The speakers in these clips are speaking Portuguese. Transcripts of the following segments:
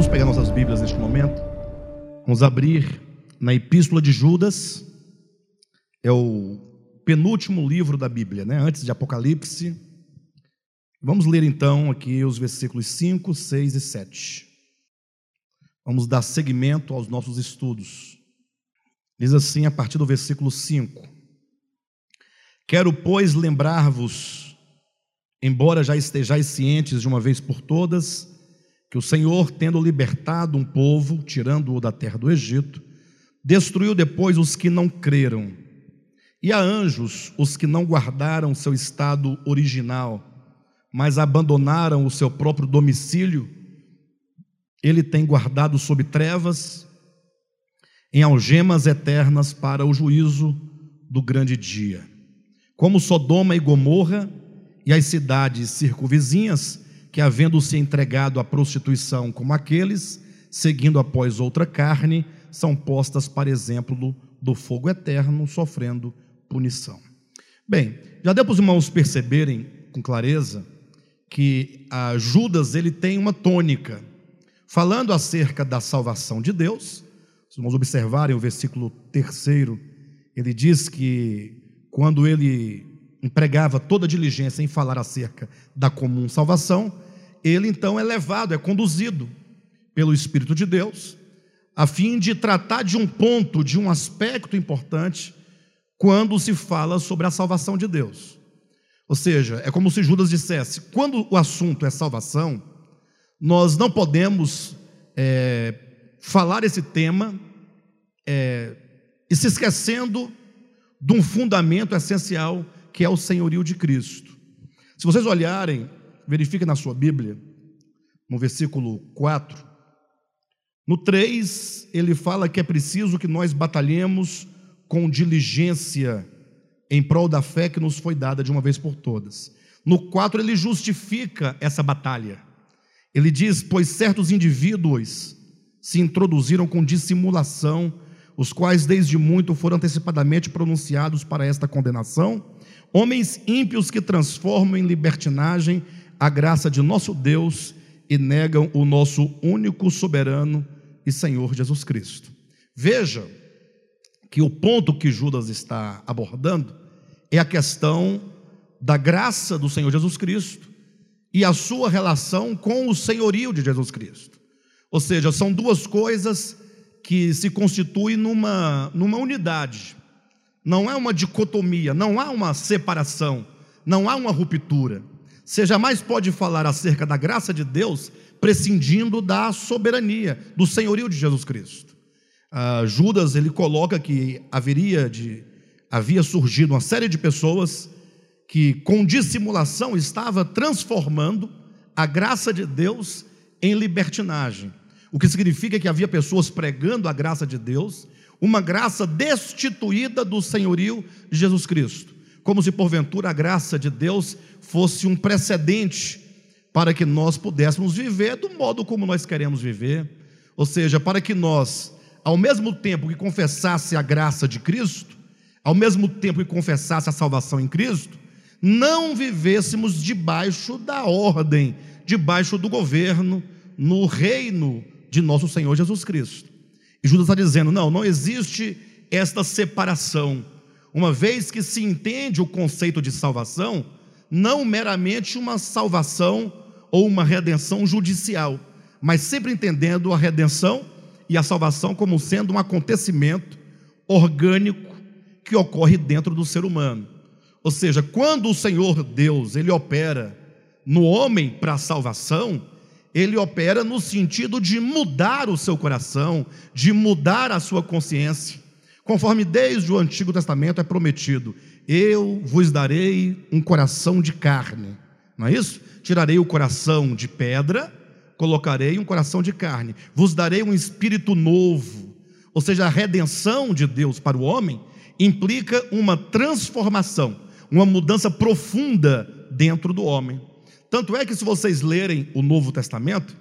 Vamos pegar nossas Bíblias neste momento. Vamos abrir na Epístola de Judas. É o penúltimo livro da Bíblia, né? Antes de Apocalipse. Vamos ler então aqui os versículos 5, 6 e 7. Vamos dar seguimento aos nossos estudos. Diz assim a partir do versículo 5: Quero, pois, lembrar-vos, embora já estejais cientes de uma vez por todas, que o Senhor, tendo libertado um povo, tirando-o da terra do Egito, destruiu depois os que não creram, e a anjos os que não guardaram seu estado original, mas abandonaram o seu próprio domicílio, ele tem guardado sob trevas, em algemas eternas para o juízo do grande dia. Como Sodoma e Gomorra e as cidades circunvizinhas, que, havendo se entregado à prostituição como aqueles, seguindo após outra carne, são postas para exemplo do, fogo eterno, sofrendo punição. Bem, já deu para os irmãos perceberem com clareza que a Judas ele tem uma tônica, falando acerca da salvação de Deus. Se vamos observarem o versículo terceiro, ele diz que quando ele empregava toda diligência em falar acerca da comum salvação, ele então é levado, é conduzido pelo Espírito de Deus, a fim de tratar de um ponto, de um aspecto importante, quando se fala sobre a salvação de Deus. Ou seja, é como se Judas dissesse: quando o assunto é salvação, nós não podemos é, falar esse tema é, e se esquecendo de um fundamento essencial que é o senhorio de Cristo. Se vocês olharem, verifiquem na sua Bíblia, no versículo 4, no 3, ele fala que é preciso que nós batalhemos com diligência em prol da fé que nos foi dada de uma vez por todas. No 4, ele justifica essa batalha. Ele diz: Pois certos indivíduos se introduziram com dissimulação, os quais desde muito foram antecipadamente pronunciados para esta condenação Homens ímpios que transformam em libertinagem a graça de nosso Deus e negam o nosso único soberano e Senhor Jesus Cristo. Veja que o ponto que Judas está abordando é a questão da graça do Senhor Jesus Cristo e a sua relação com o senhorio de Jesus Cristo. Ou seja, são duas coisas que se constituem numa, numa unidade não é uma dicotomia, não há uma separação, não há uma ruptura. Você jamais pode falar acerca da graça de Deus prescindindo da soberania, do senhorio de Jesus Cristo. Uh, Judas ele coloca que haveria de havia surgido uma série de pessoas que com dissimulação estava transformando a graça de Deus em libertinagem. O que significa que havia pessoas pregando a graça de Deus uma graça destituída do senhorio de Jesus Cristo, como se porventura a graça de Deus fosse um precedente para que nós pudéssemos viver do modo como nós queremos viver, ou seja, para que nós, ao mesmo tempo que confessasse a graça de Cristo, ao mesmo tempo que confessasse a salvação em Cristo, não vivêssemos debaixo da ordem, debaixo do governo, no reino de nosso Senhor Jesus Cristo. E Judas está dizendo: não, não existe esta separação, uma vez que se entende o conceito de salvação, não meramente uma salvação ou uma redenção judicial, mas sempre entendendo a redenção e a salvação como sendo um acontecimento orgânico que ocorre dentro do ser humano. Ou seja, quando o Senhor Deus, ele opera no homem para a salvação, ele opera no sentido de mudar o seu coração, de mudar a sua consciência, conforme desde o Antigo Testamento é prometido: eu vos darei um coração de carne, não é isso? Tirarei o coração de pedra, colocarei um coração de carne, vos darei um espírito novo, ou seja, a redenção de Deus para o homem implica uma transformação, uma mudança profunda dentro do homem. Tanto é que, se vocês lerem o Novo Testamento,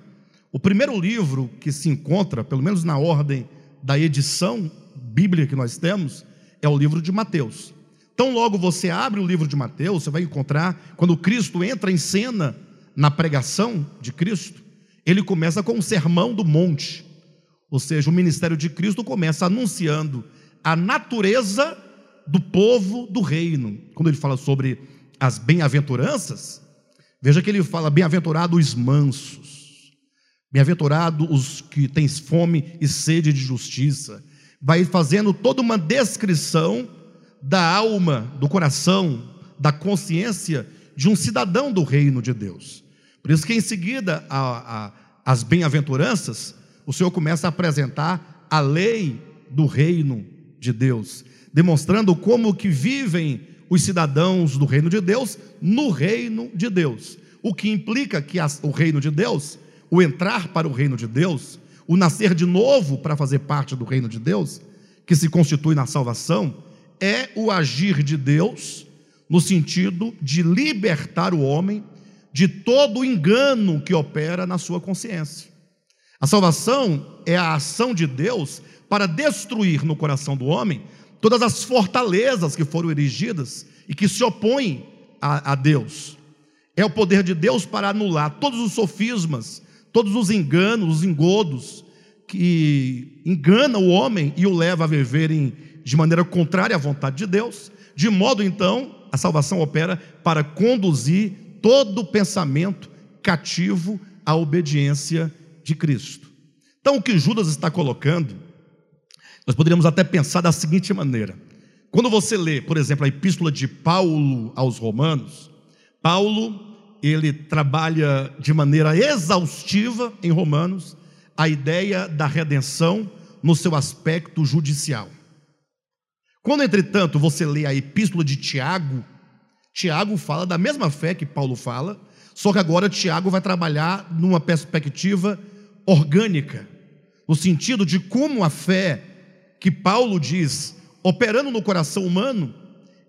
o primeiro livro que se encontra, pelo menos na ordem da edição bíblica que nós temos, é o livro de Mateus. Então, logo você abre o livro de Mateus, você vai encontrar, quando Cristo entra em cena na pregação de Cristo, ele começa com o sermão do monte. Ou seja, o ministério de Cristo começa anunciando a natureza do povo do reino. Quando ele fala sobre as bem-aventuranças, veja que ele fala: bem-aventurados os mansos, bem-aventurados os que têm fome e sede de justiça. Vai fazendo toda uma descrição da alma, do coração, da consciência de um cidadão do reino de Deus. Por isso que em seguida a, a, as bem-aventuranças, o Senhor começa a apresentar a lei do reino de Deus, demonstrando como que vivem os cidadãos do reino de Deus no reino de Deus. O que implica que o reino de Deus, o entrar para o reino de Deus, o nascer de novo para fazer parte do reino de Deus, que se constitui na salvação, é o agir de Deus no sentido de libertar o homem de todo o engano que opera na sua consciência. A salvação é a ação de Deus para destruir no coração do homem todas as fortalezas que foram erigidas e que se opõem a, a Deus. É o poder de Deus para anular todos os sofismas, todos os enganos, os engodos que enganam o homem e o leva a viverem de maneira contrária à vontade de Deus, de modo então a salvação opera para conduzir todo pensamento cativo à obediência de Cristo. Então, o que Judas está colocando, nós poderíamos até pensar da seguinte maneira: quando você lê, por exemplo, a epístola de Paulo aos Romanos, Paulo ele trabalha de maneira exaustiva em Romanos a ideia da redenção no seu aspecto judicial. Quando, entretanto, você lê a epístola de Tiago, Tiago fala da mesma fé que Paulo fala, só que agora Tiago vai trabalhar numa perspectiva orgânica, no sentido de como a fé que Paulo diz, operando no coração humano,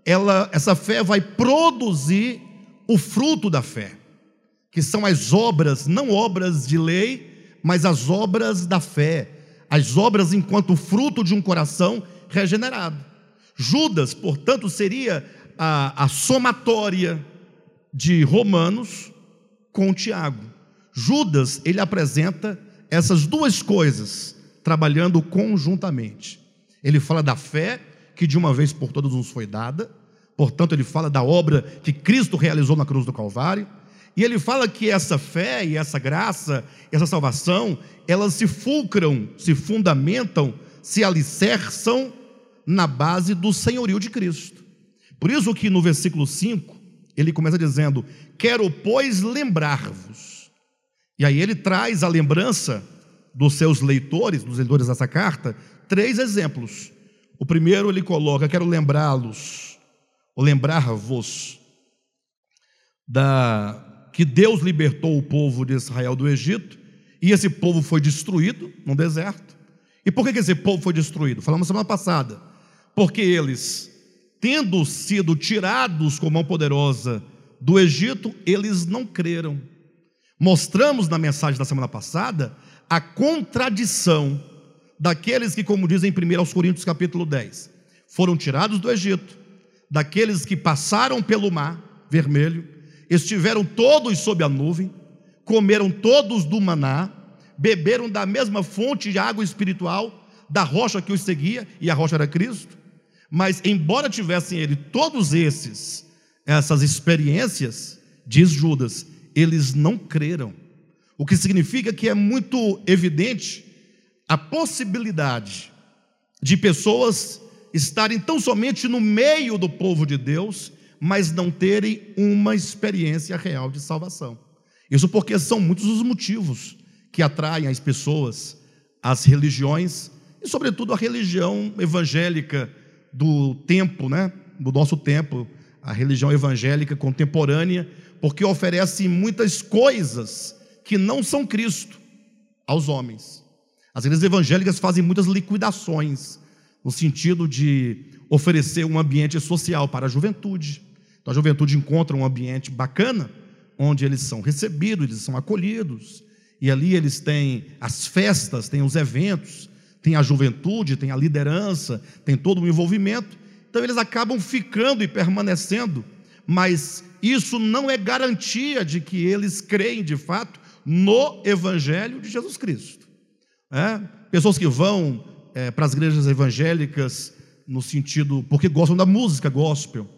ela, essa fé vai produzir o fruto da fé, que são as obras, não obras de lei, mas as obras da fé, as obras enquanto fruto de um coração regenerado. Judas, portanto, seria a, a somatória de Romanos com Tiago. Judas, ele apresenta essas duas coisas trabalhando conjuntamente. Ele fala da fé que de uma vez por todas nos foi dada, portanto, ele fala da obra que Cristo realizou na cruz do Calvário, e ele fala que essa fé e essa graça, essa salvação, elas se fulcram, se fundamentam, se alicerçam na base do senhorio de Cristo. Por isso que no versículo 5, ele começa dizendo: Quero, pois, lembrar-vos. E aí ele traz a lembrança dos seus leitores, dos leitores dessa carta, três exemplos. O primeiro ele coloca: Quero lembrá-los, ou lembrar-vos, da que Deus libertou o povo de Israel do Egito, e esse povo foi destruído no deserto. E por que esse povo foi destruído? Falamos semana passada. Porque eles tendo sido tirados com mão poderosa do Egito, eles não creram. Mostramos na mensagem da semana passada a contradição daqueles que, como dizem em 1 Coríntios capítulo 10, foram tirados do Egito, daqueles que passaram pelo mar vermelho, estiveram todos sob a nuvem, comeram todos do maná, beberam da mesma fonte de água espiritual, da rocha que os seguia, e a rocha era Cristo, mas, embora tivessem ele todos esses, essas experiências, diz Judas, eles não creram. O que significa que é muito evidente a possibilidade de pessoas estarem tão somente no meio do povo de Deus, mas não terem uma experiência real de salvação. Isso porque são muitos os motivos que atraem as pessoas às religiões, e sobretudo a religião evangélica do tempo, né? do nosso tempo, a religião evangélica contemporânea, porque oferece muitas coisas que não são Cristo aos homens. As igrejas evangélicas fazem muitas liquidações, no sentido de oferecer um ambiente social para a juventude. Então a juventude encontra um ambiente bacana, onde eles são recebidos, eles são acolhidos, e ali eles têm as festas, têm os eventos, tem a juventude, tem a liderança, tem todo o envolvimento. Então eles acabam ficando e permanecendo, mas isso não é garantia de que eles creem de fato no Evangelho de Jesus Cristo. É? Pessoas que vão é, para as igrejas evangélicas no sentido porque gostam da música gospel,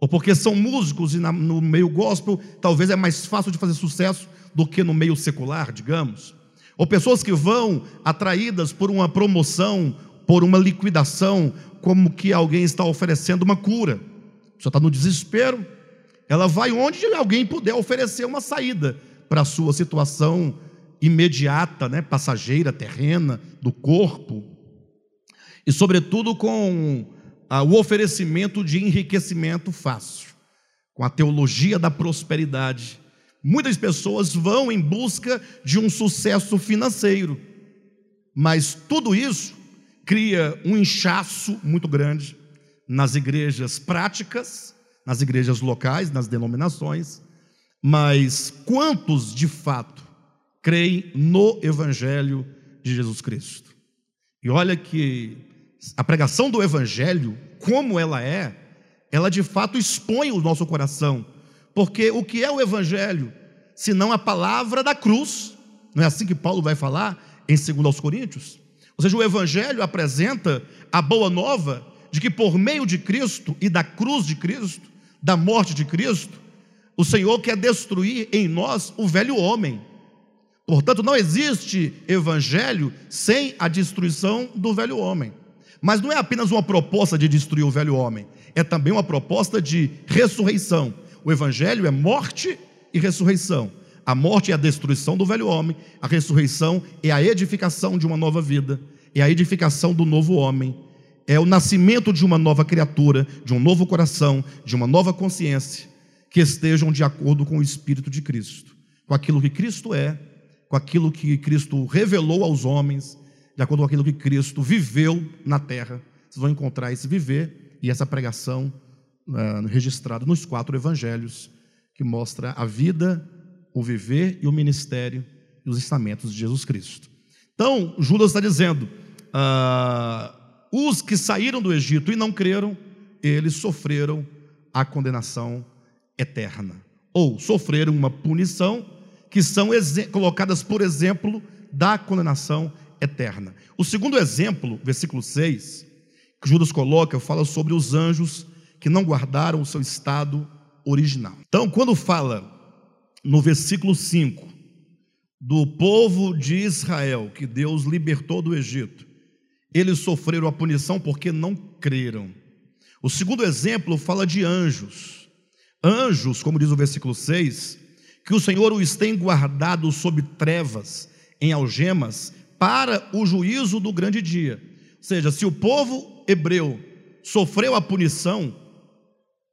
ou porque são músicos e na, no meio gospel talvez é mais fácil de fazer sucesso do que no meio secular, digamos. Ou pessoas que vão atraídas por uma promoção, por uma liquidação, como que alguém está oferecendo uma cura. Você está no desespero, ela vai onde alguém puder oferecer uma saída para a sua situação imediata, né, passageira, terrena, do corpo. E, sobretudo, com ah, o oferecimento de enriquecimento fácil, com a teologia da prosperidade. Muitas pessoas vão em busca de um sucesso financeiro, mas tudo isso cria um inchaço muito grande nas igrejas práticas, nas igrejas locais, nas denominações, mas quantos de fato creem no Evangelho de Jesus Cristo? E olha que a pregação do Evangelho, como ela é, ela de fato expõe o nosso coração, porque o que é o Evangelho? Senão a palavra da cruz, não é assim que Paulo vai falar em 2 Coríntios? Ou seja, o Evangelho apresenta a boa nova de que por meio de Cristo e da cruz de Cristo, da morte de Cristo, o Senhor quer destruir em nós o velho homem. Portanto, não existe evangelho sem a destruição do velho homem. Mas não é apenas uma proposta de destruir o velho homem, é também uma proposta de ressurreição. O evangelho é morte e ressurreição. A morte é a destruição do velho homem, a ressurreição é a edificação de uma nova vida, é a edificação do novo homem, é o nascimento de uma nova criatura, de um novo coração, de uma nova consciência, que estejam de acordo com o Espírito de Cristo, com aquilo que Cristo é, com aquilo que Cristo revelou aos homens, de acordo com aquilo que Cristo viveu na terra. Vocês vão encontrar esse viver e essa pregação uh, registrada nos quatro evangelhos, que mostra a vida o viver e o ministério e os ensinamentos de Jesus Cristo. Então, Judas está dizendo: ah, os que saíram do Egito e não creram, eles sofreram a condenação eterna, ou sofreram uma punição que são colocadas por exemplo da condenação eterna. O segundo exemplo, versículo 6, que Judas coloca, fala sobre os anjos que não guardaram o seu estado original. Então, quando fala no versículo 5, do povo de Israel, que Deus libertou do Egito, eles sofreram a punição porque não creram. O segundo exemplo fala de anjos. Anjos, como diz o versículo 6, que o Senhor os tem guardado sob trevas, em algemas, para o juízo do grande dia. Ou seja, se o povo hebreu sofreu a punição,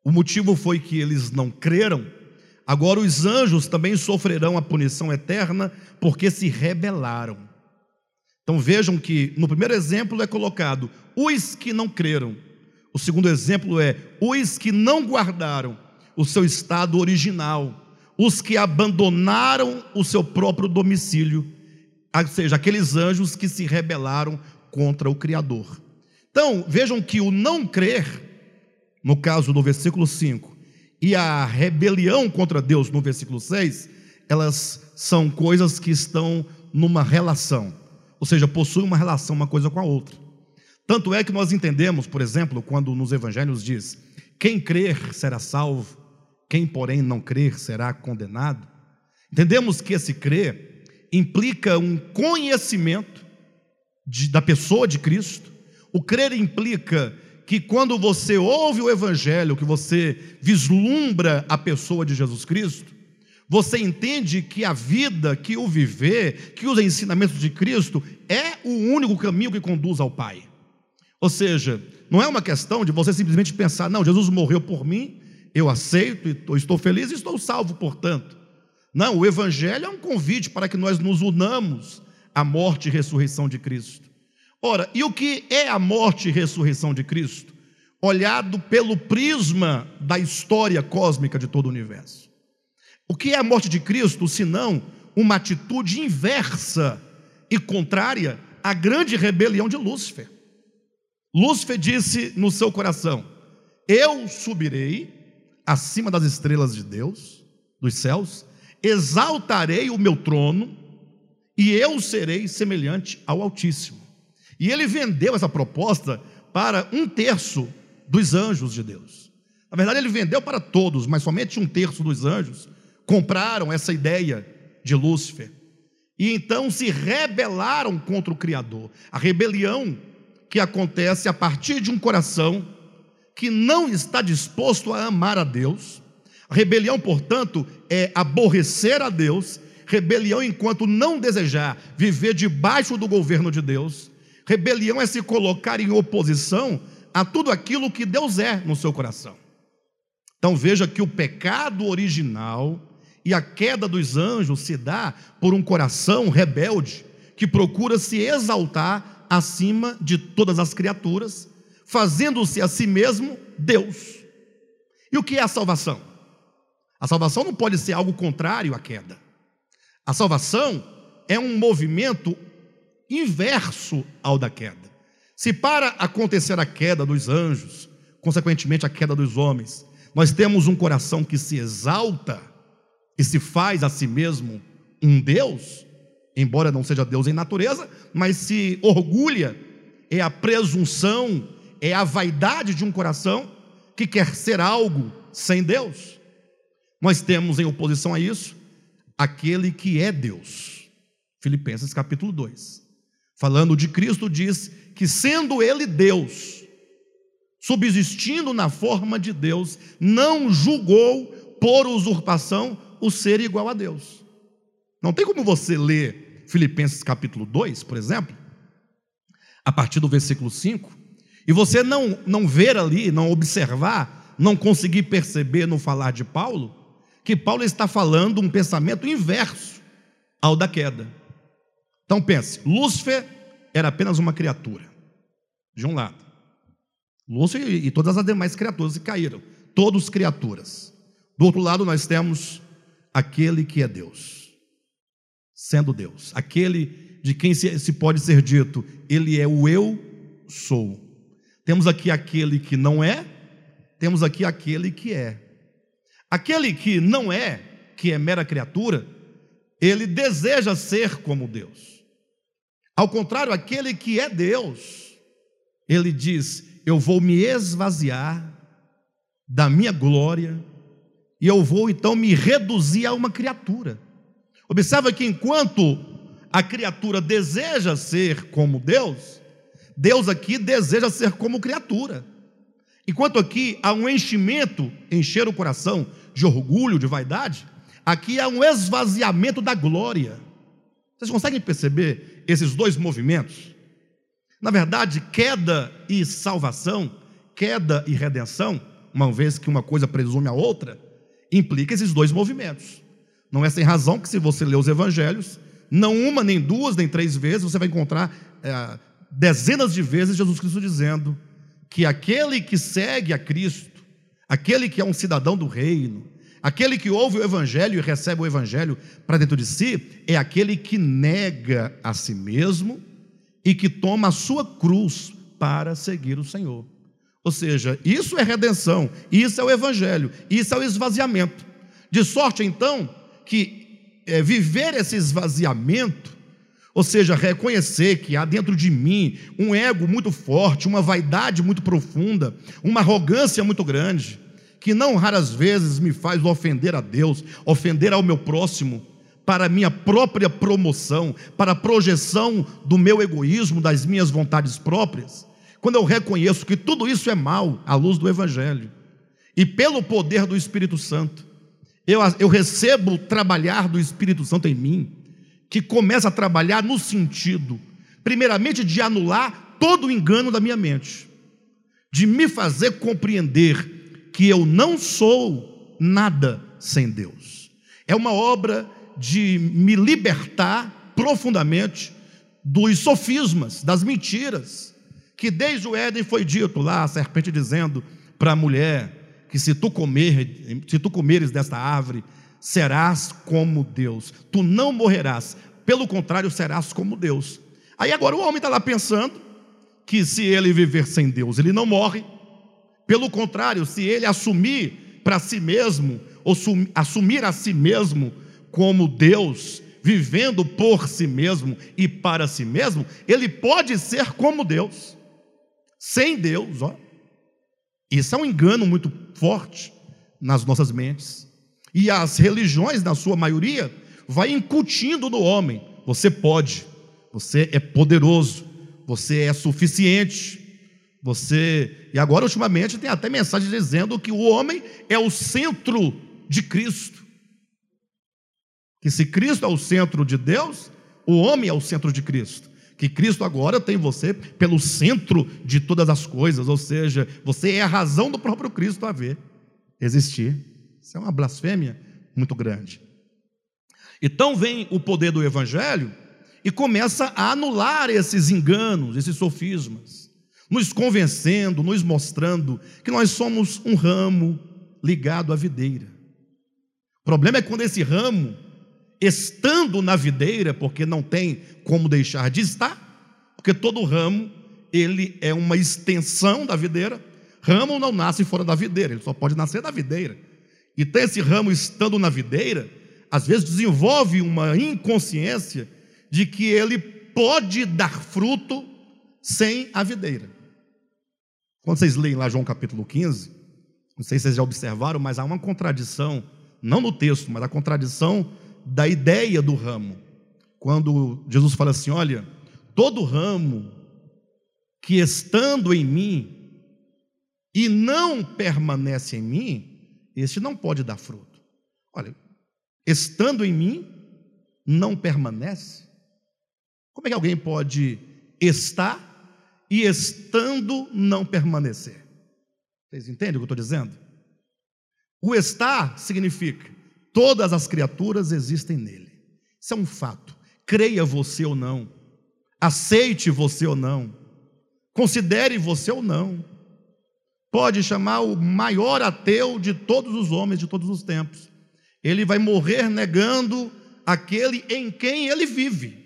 o motivo foi que eles não creram, Agora os anjos também sofrerão a punição eterna porque se rebelaram. Então vejam que no primeiro exemplo é colocado os que não creram. O segundo exemplo é os que não guardaram o seu estado original, os que abandonaram o seu próprio domicílio, ou seja, aqueles anjos que se rebelaram contra o Criador. Então, vejam que o não crer, no caso do versículo 5, e a rebelião contra Deus, no versículo 6, elas são coisas que estão numa relação, ou seja, possuem uma relação uma coisa com a outra. Tanto é que nós entendemos, por exemplo, quando nos evangelhos diz: quem crer será salvo, quem, porém, não crer será condenado. Entendemos que esse crer implica um conhecimento de, da pessoa de Cristo, o crer implica que quando você ouve o Evangelho, que você vislumbra a pessoa de Jesus Cristo, você entende que a vida, que o viver, que os ensinamentos de Cristo é o único caminho que conduz ao Pai. Ou seja, não é uma questão de você simplesmente pensar, não, Jesus morreu por mim, eu aceito, estou feliz e estou salvo, portanto. Não, o Evangelho é um convite para que nós nos unamos à morte e ressurreição de Cristo. Ora, e o que é a morte e ressurreição de Cristo? Olhado pelo prisma da história cósmica de todo o universo. O que é a morte de Cristo, senão uma atitude inversa e contrária à grande rebelião de Lúcifer? Lúcifer disse no seu coração: Eu subirei acima das estrelas de Deus, dos céus, exaltarei o meu trono e eu serei semelhante ao Altíssimo. E ele vendeu essa proposta para um terço dos anjos de Deus. Na verdade, ele vendeu para todos, mas somente um terço dos anjos compraram essa ideia de Lúcifer. E então se rebelaram contra o Criador. A rebelião que acontece a partir de um coração que não está disposto a amar a Deus. Rebelião, portanto, é aborrecer a Deus. Rebelião enquanto não desejar viver debaixo do governo de Deus. Rebelião é se colocar em oposição a tudo aquilo que Deus é no seu coração. Então veja que o pecado original e a queda dos anjos se dá por um coração rebelde que procura se exaltar acima de todas as criaturas, fazendo-se a si mesmo Deus. E o que é a salvação? A salvação não pode ser algo contrário à queda. A salvação é um movimento inverso ao da queda. Se para acontecer a queda dos anjos, consequentemente a queda dos homens, nós temos um coração que se exalta e se faz a si mesmo um Deus, embora não seja Deus em natureza, mas se orgulha, é a presunção, é a vaidade de um coração que quer ser algo sem Deus. Nós temos em oposição a isso aquele que é Deus. Filipenses capítulo 2. Falando de Cristo, diz que sendo Ele Deus, subsistindo na forma de Deus, não julgou por usurpação o ser igual a Deus. Não tem como você ler Filipenses capítulo 2, por exemplo, a partir do versículo 5, e você não, não ver ali, não observar, não conseguir perceber no falar de Paulo, que Paulo está falando um pensamento inverso ao da queda. Então pense, Lúcifer era apenas uma criatura, de um lado. Lúcifer e todas as demais criaturas que caíram, todos criaturas. Do outro lado nós temos aquele que é Deus, sendo Deus, aquele de quem se, pode ser dito, ele é o eu sou. Temos aqui aquele que não é, temos aqui aquele que é. Aquele que não é, que é mera criatura, ele deseja ser como Deus. Ao contrário, aquele que é Deus, ele diz: Eu vou me esvaziar da minha glória e eu vou então me reduzir a uma criatura. Observa que enquanto a criatura deseja ser como Deus, Deus aqui deseja ser como criatura. Enquanto aqui há um enchimento, encher o coração de orgulho, de vaidade, aqui há um esvaziamento da glória. Vocês conseguem perceber esses dois movimentos? Na verdade, queda e salvação, queda e redenção, uma vez que uma coisa presume a outra, implica esses dois movimentos. Não é sem razão que, se você ler os evangelhos, não uma, nem duas, nem três vezes, você vai encontrar é, dezenas de vezes Jesus Cristo dizendo que aquele que segue a Cristo, aquele que é um cidadão do reino, aquele que ouve o evangelho e recebe o evangelho para dentro de si, é aquele que nega a si mesmo e que toma a sua cruz para seguir o Senhor. Ou seja, isso é redenção, isso é o evangelho, isso é o esvaziamento. De sorte então que é, viver esse esvaziamento, ou seja, reconhecer que há dentro de mim um ego muito forte, uma vaidade muito profunda, uma arrogância muito grande, que não raras vezes me faz ofender a Deus, ofender ao meu próximo, para minha própria promoção, para a projeção do meu egoísmo, das minhas vontades próprias quando eu reconheço que tudo isso é mal à luz do Evangelho, e pelo poder do Espírito Santo, eu, eu recebo trabalhar do Espírito Santo em mim, que começa a trabalhar no sentido, primeiramente, de anular todo o engano da minha mente, de me fazer compreender que eu não sou nada sem Deus. É uma obra de me libertar profundamente dos sofismas, das mentiras, que desde o Éden foi dito lá, a serpente dizendo para a mulher que se tu comer, se tu comeres desta árvore, serás como Deus. Tu não morrerás, pelo contrário, serás como Deus. Aí agora o homem está lá pensando que se ele viver sem Deus, ele não morre. Pelo contrário, se ele assumir para si mesmo, ou assumir a si mesmo como Deus, vivendo por si mesmo e para si mesmo, ele pode ser como Deus. Sem Deus, ó. Isso é um engano muito forte nas nossas mentes. E as religiões, na sua maioria, vai incutindo no homem: você pode, você é poderoso, você é suficiente. Você, e agora ultimamente tem até mensagem dizendo que o homem é o centro de Cristo. Que se Cristo é o centro de Deus, o homem é o centro de Cristo. Que Cristo agora tem você pelo centro de todas as coisas, ou seja, você é a razão do próprio Cristo haver, existir. Isso é uma blasfêmia muito grande. Então vem o poder do Evangelho e começa a anular esses enganos, esses sofismas, nos convencendo, nos mostrando que nós somos um ramo ligado à videira. O problema é quando esse ramo, estando na videira, porque não tem como deixar de estar, porque todo ramo, ele é uma extensão da videira. Ramo não nasce fora da videira, ele só pode nascer da videira. Então esse ramo estando na videira, às vezes desenvolve uma inconsciência de que ele pode dar fruto sem a videira. Quando vocês leem lá João capítulo 15, não sei se vocês já observaram, mas há uma contradição, não no texto, mas a contradição da ideia do ramo. Quando Jesus fala assim: Olha, todo ramo que estando em mim e não permanece em mim, este não pode dar fruto. Olha, estando em mim, não permanece. Como é que alguém pode estar e estando não permanecer? Vocês entendem o que eu estou dizendo? O estar significa todas as criaturas existem nele. Isso é um fato. Creia você ou não, aceite você ou não, considere você ou não. Pode chamar o maior ateu de todos os homens de todos os tempos. Ele vai morrer negando aquele em quem ele vive.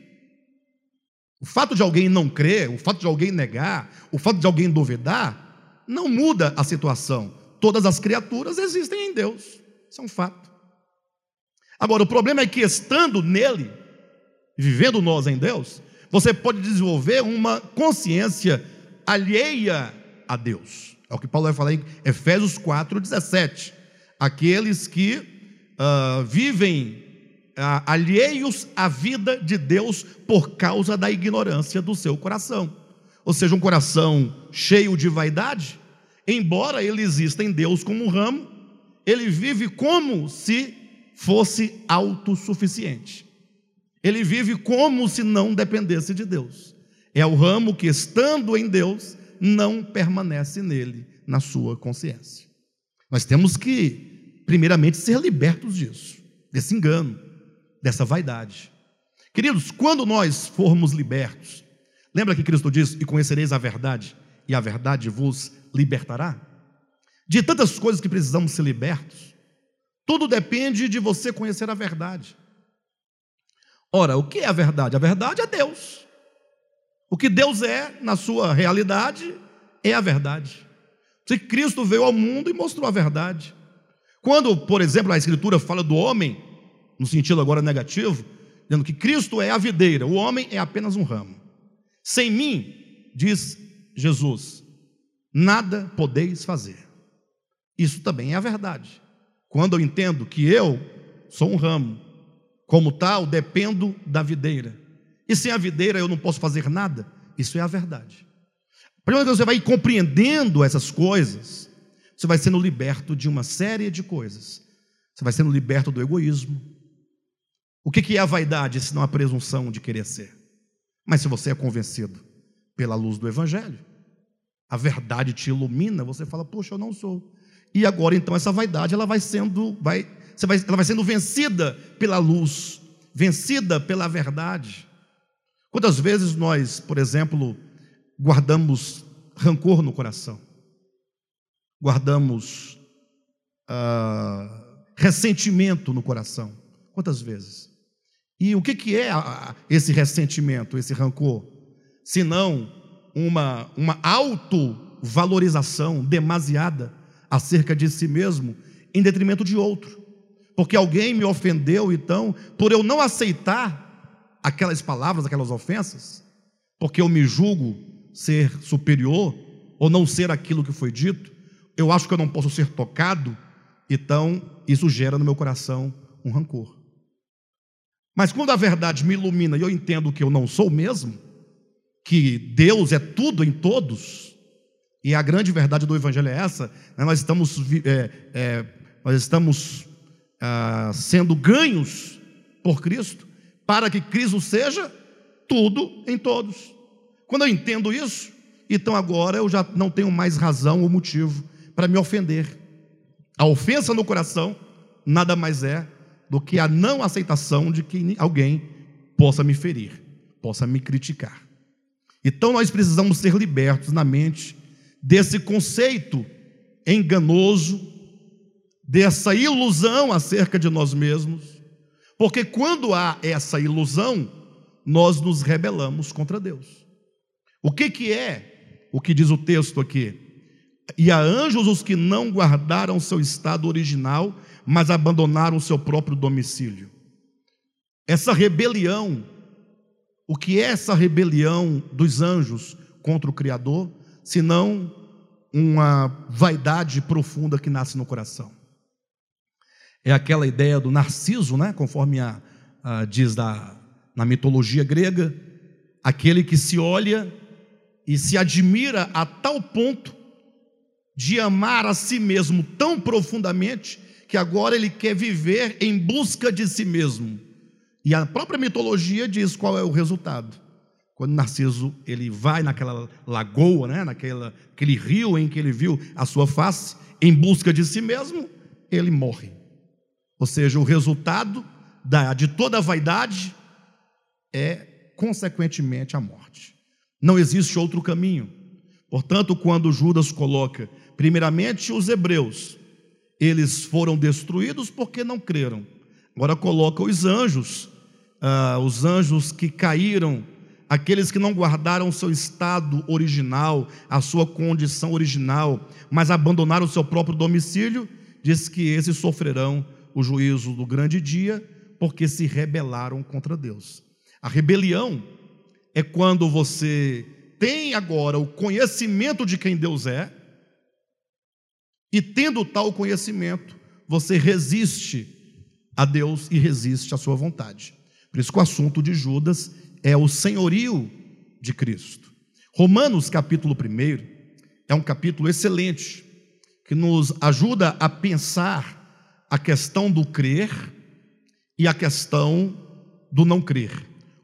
O fato de alguém não crer, o fato de alguém negar, o fato de alguém duvidar, não muda a situação. Todas as criaturas existem em Deus. Isso é um fato. Agora, o problema é que estando nele, vivendo nós em Deus, você pode desenvolver uma consciência alheia a Deus. É o que Paulo vai falar em Efésios 4,17. Aqueles que uh, vivem uh, alheios à vida de Deus por causa da ignorância do seu coração. Ou seja, um coração cheio de vaidade, embora ele exista em Deus como um ramo, ele vive como se fosse autossuficiente. Ele vive como se não dependesse de Deus. É o ramo que, estando em Deus, não permanece nele, na sua consciência. Nós temos que, primeiramente, ser libertos disso, desse engano, dessa vaidade. Queridos, quando nós formos libertos, lembra que Cristo diz: E conhecereis a verdade, e a verdade vos libertará? De tantas coisas que precisamos ser libertos, tudo depende de você conhecer a verdade. Ora, o que é a verdade? A verdade é Deus. O que Deus é, na sua realidade, é a verdade. Se Cristo veio ao mundo e mostrou a verdade. Quando, por exemplo, a Escritura fala do homem, no sentido agora negativo, dizendo que Cristo é a videira, o homem é apenas um ramo. Sem mim, diz Jesus, nada podeis fazer. Isso também é a verdade. Quando eu entendo que eu sou um ramo, como tal, dependo da videira. E sem a videira eu não posso fazer nada. Isso é a verdade. Primeiro que você vai compreendendo essas coisas, você vai sendo liberto de uma série de coisas. Você vai sendo liberto do egoísmo. O que é a vaidade, se não a presunção de querer ser? Mas se você é convencido pela luz do Evangelho, a verdade te ilumina, você fala, poxa, eu não sou. E agora então essa vaidade ela vai sendo, vai, vai, ela vai sendo vencida pela luz, vencida pela verdade. Quantas vezes nós, por exemplo, guardamos rancor no coração, guardamos ah, ressentimento no coração? Quantas vezes? E o que, que é esse ressentimento, esse rancor? Senão uma, uma autovalorização demasiada acerca de si mesmo em detrimento de outro. porque alguém me ofendeu, então, por eu não aceitar aquelas palavras, aquelas ofensas, porque eu me julgo ser superior ou não ser aquilo que foi dito, eu acho que eu não posso ser tocado, então isso gera no meu coração um rancor. Mas quando a verdade me ilumina e eu entendo que eu não sou mesmo, que Deus é tudo em todos, e a grande verdade do Evangelho é essa: né? nós estamos, é, é, nós estamos ah, sendo ganhos por Cristo, para que Cristo seja tudo em todos. Quando eu entendo isso, então agora eu já não tenho mais razão ou motivo para me ofender. A ofensa no coração nada mais é do que a não aceitação de que alguém possa me ferir, possa me criticar. Então nós precisamos ser libertos na mente desse conceito enganoso, dessa ilusão acerca de nós mesmos, porque quando há essa ilusão, nós nos rebelamos contra Deus. O que, que é o que diz o texto aqui? E a anjos os que não guardaram seu estado original, mas abandonaram seu próprio domicílio. Essa rebelião, o que é essa rebelião dos anjos contra o Criador, senão uma vaidade profunda que nasce no coração? É aquela ideia do narciso, né? conforme a, a diz da, na mitologia grega, aquele que se olha e se admira a tal ponto de amar a si mesmo tão profundamente que agora ele quer viver em busca de si mesmo. E a própria mitologia diz qual é o resultado. Quando Narciso ele vai naquela lagoa, né, naquela aquele rio em que ele viu a sua face, em busca de si mesmo, ele morre. Ou seja, o resultado da, de toda vaidade é consequentemente a morte. Não existe outro caminho. Portanto, quando Judas coloca Primeiramente, os hebreus, eles foram destruídos porque não creram. Agora coloca os anjos, ah, os anjos que caíram, aqueles que não guardaram o seu estado original, a sua condição original, mas abandonaram o seu próprio domicílio, diz que esses sofrerão o juízo do grande dia, porque se rebelaram contra Deus. A rebelião é quando você tem agora o conhecimento de quem Deus é, e tendo tal conhecimento, você resiste a Deus e resiste à sua vontade. Por isso que o assunto de Judas é o senhorio de Cristo. Romanos capítulo 1 é um capítulo excelente que nos ajuda a pensar a questão do crer e a questão do não crer,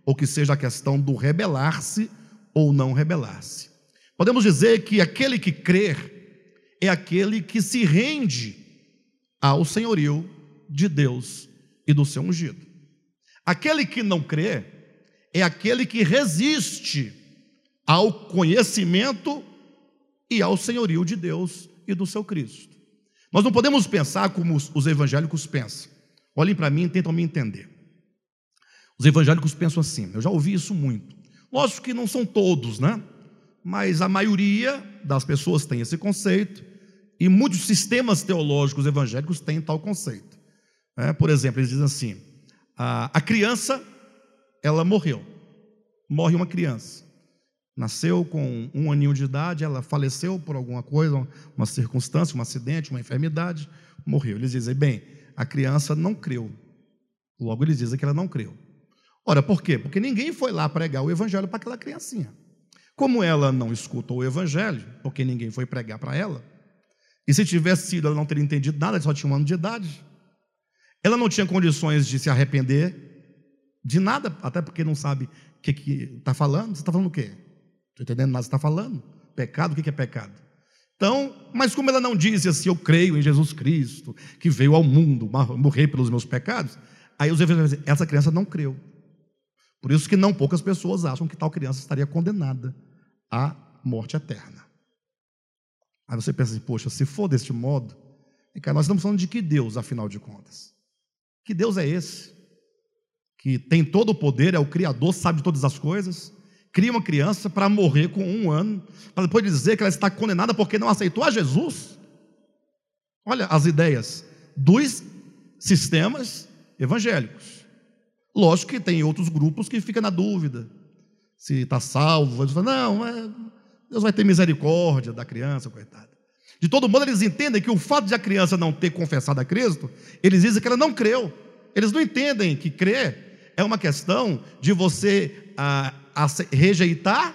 ou que seja a questão do rebelar-se ou não rebelar-se. Podemos dizer que aquele que crer é aquele que se rende ao senhorio de Deus e do seu ungido. Aquele que não crê é aquele que resiste ao conhecimento e ao senhorio de Deus e do seu Cristo. Nós não podemos pensar como os evangélicos pensam. Olhem para mim e tentam me entender. Os evangélicos pensam assim, eu já ouvi isso muito. Lógico que não são todos, né? Mas a maioria das pessoas tem esse conceito e muitos sistemas teológicos evangélicos têm tal conceito. É, por exemplo, eles dizem assim: a, a criança, ela morreu. Morre uma criança. Nasceu com um aninho de idade, ela faleceu por alguma coisa, uma circunstância, um acidente, uma enfermidade, morreu. Eles dizem, bem, a criança não creu. Logo eles dizem que ela não creu. Ora, por quê? Porque ninguém foi lá pregar o evangelho para aquela criancinha. Como ela não escutou o evangelho, porque ninguém foi pregar para ela, e se tivesse sido, ela não teria entendido nada, só tinha um ano de idade. Ela não tinha condições de se arrepender de nada, até porque não sabe o que está falando. Você está falando o quê? Estou entendendo nada que está falando. Pecado, o que é pecado? Então, mas como ela não disse assim, eu creio em Jesus Cristo, que veio ao mundo morrer pelos meus pecados, aí os evangelhos dizem, essa criança não creu. Por isso que não poucas pessoas acham que tal criança estaria condenada à morte eterna. Aí você pensa assim, poxa, se for deste modo, nós estamos falando de que Deus, afinal de contas? Que Deus é esse? Que tem todo o poder, é o Criador, sabe de todas as coisas, cria uma criança para morrer com um ano, para depois dizer que ela está condenada porque não aceitou a Jesus? Olha as ideias dos sistemas evangélicos. Lógico que tem outros grupos que ficam na dúvida se está salvo. Não, é, Deus vai ter misericórdia da criança, coitada. De todo modo, eles entendem que o fato de a criança não ter confessado a Cristo, eles dizem que ela não creu. Eles não entendem que crer é uma questão de você a, rejeitar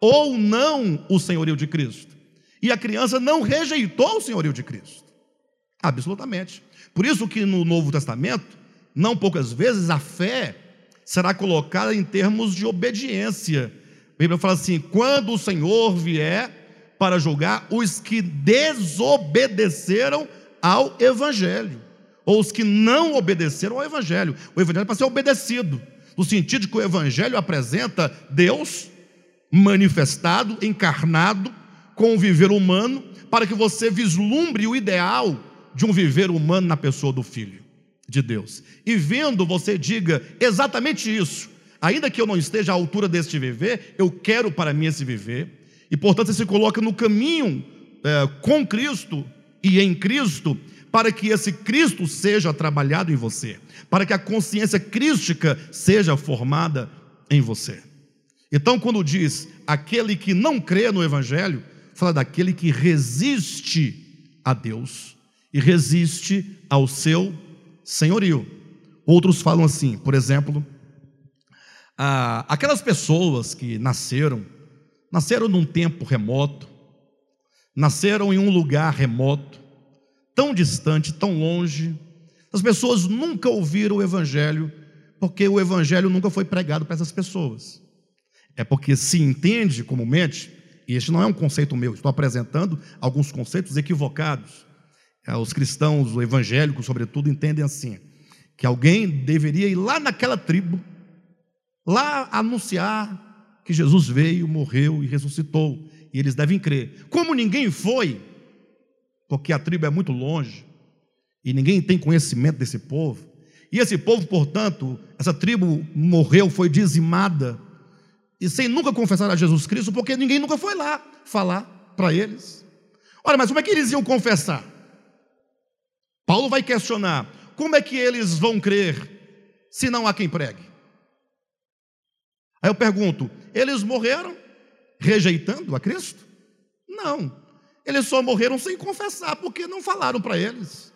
ou não o senhorio de Cristo. E a criança não rejeitou o senhorio de Cristo. Absolutamente. Por isso que no Novo Testamento, não poucas vezes a fé será colocada em termos de obediência. A Bíblia fala assim: quando o Senhor vier para julgar os que desobedeceram ao Evangelho, ou os que não obedeceram ao Evangelho. O Evangelho é para ser obedecido, no sentido que o Evangelho apresenta Deus manifestado, encarnado, com o viver humano, para que você vislumbre o ideal de um viver humano na pessoa do Filho de Deus. E vendo, você diga exatamente isso. Ainda que eu não esteja à altura deste viver, eu quero para mim esse viver. E portanto você se coloca no caminho é, com Cristo e em Cristo, para que esse Cristo seja trabalhado em você, para que a consciência crística seja formada em você. Então, quando diz aquele que não crê no Evangelho, fala daquele que resiste a Deus e resiste ao seu senhorio. Outros falam assim, por exemplo, ah, aquelas pessoas que nasceram, nasceram num tempo remoto, nasceram em um lugar remoto, tão distante, tão longe, as pessoas nunca ouviram o Evangelho, porque o Evangelho nunca foi pregado para essas pessoas. É porque se entende comumente, e este não é um conceito meu, estou apresentando alguns conceitos equivocados. É, os cristãos evangélicos, sobretudo, entendem assim: que alguém deveria ir lá naquela tribo, lá anunciar que Jesus veio, morreu e ressuscitou, e eles devem crer. Como ninguém foi, porque a tribo é muito longe, e ninguém tem conhecimento desse povo, e esse povo, portanto, essa tribo morreu, foi dizimada, e sem nunca confessar a Jesus Cristo, porque ninguém nunca foi lá falar para eles. Olha, mas como é que eles iam confessar? Paulo vai questionar: como é que eles vão crer se não há quem pregue? Aí eu pergunto: eles morreram rejeitando a Cristo? Não, eles só morreram sem confessar, porque não falaram para eles.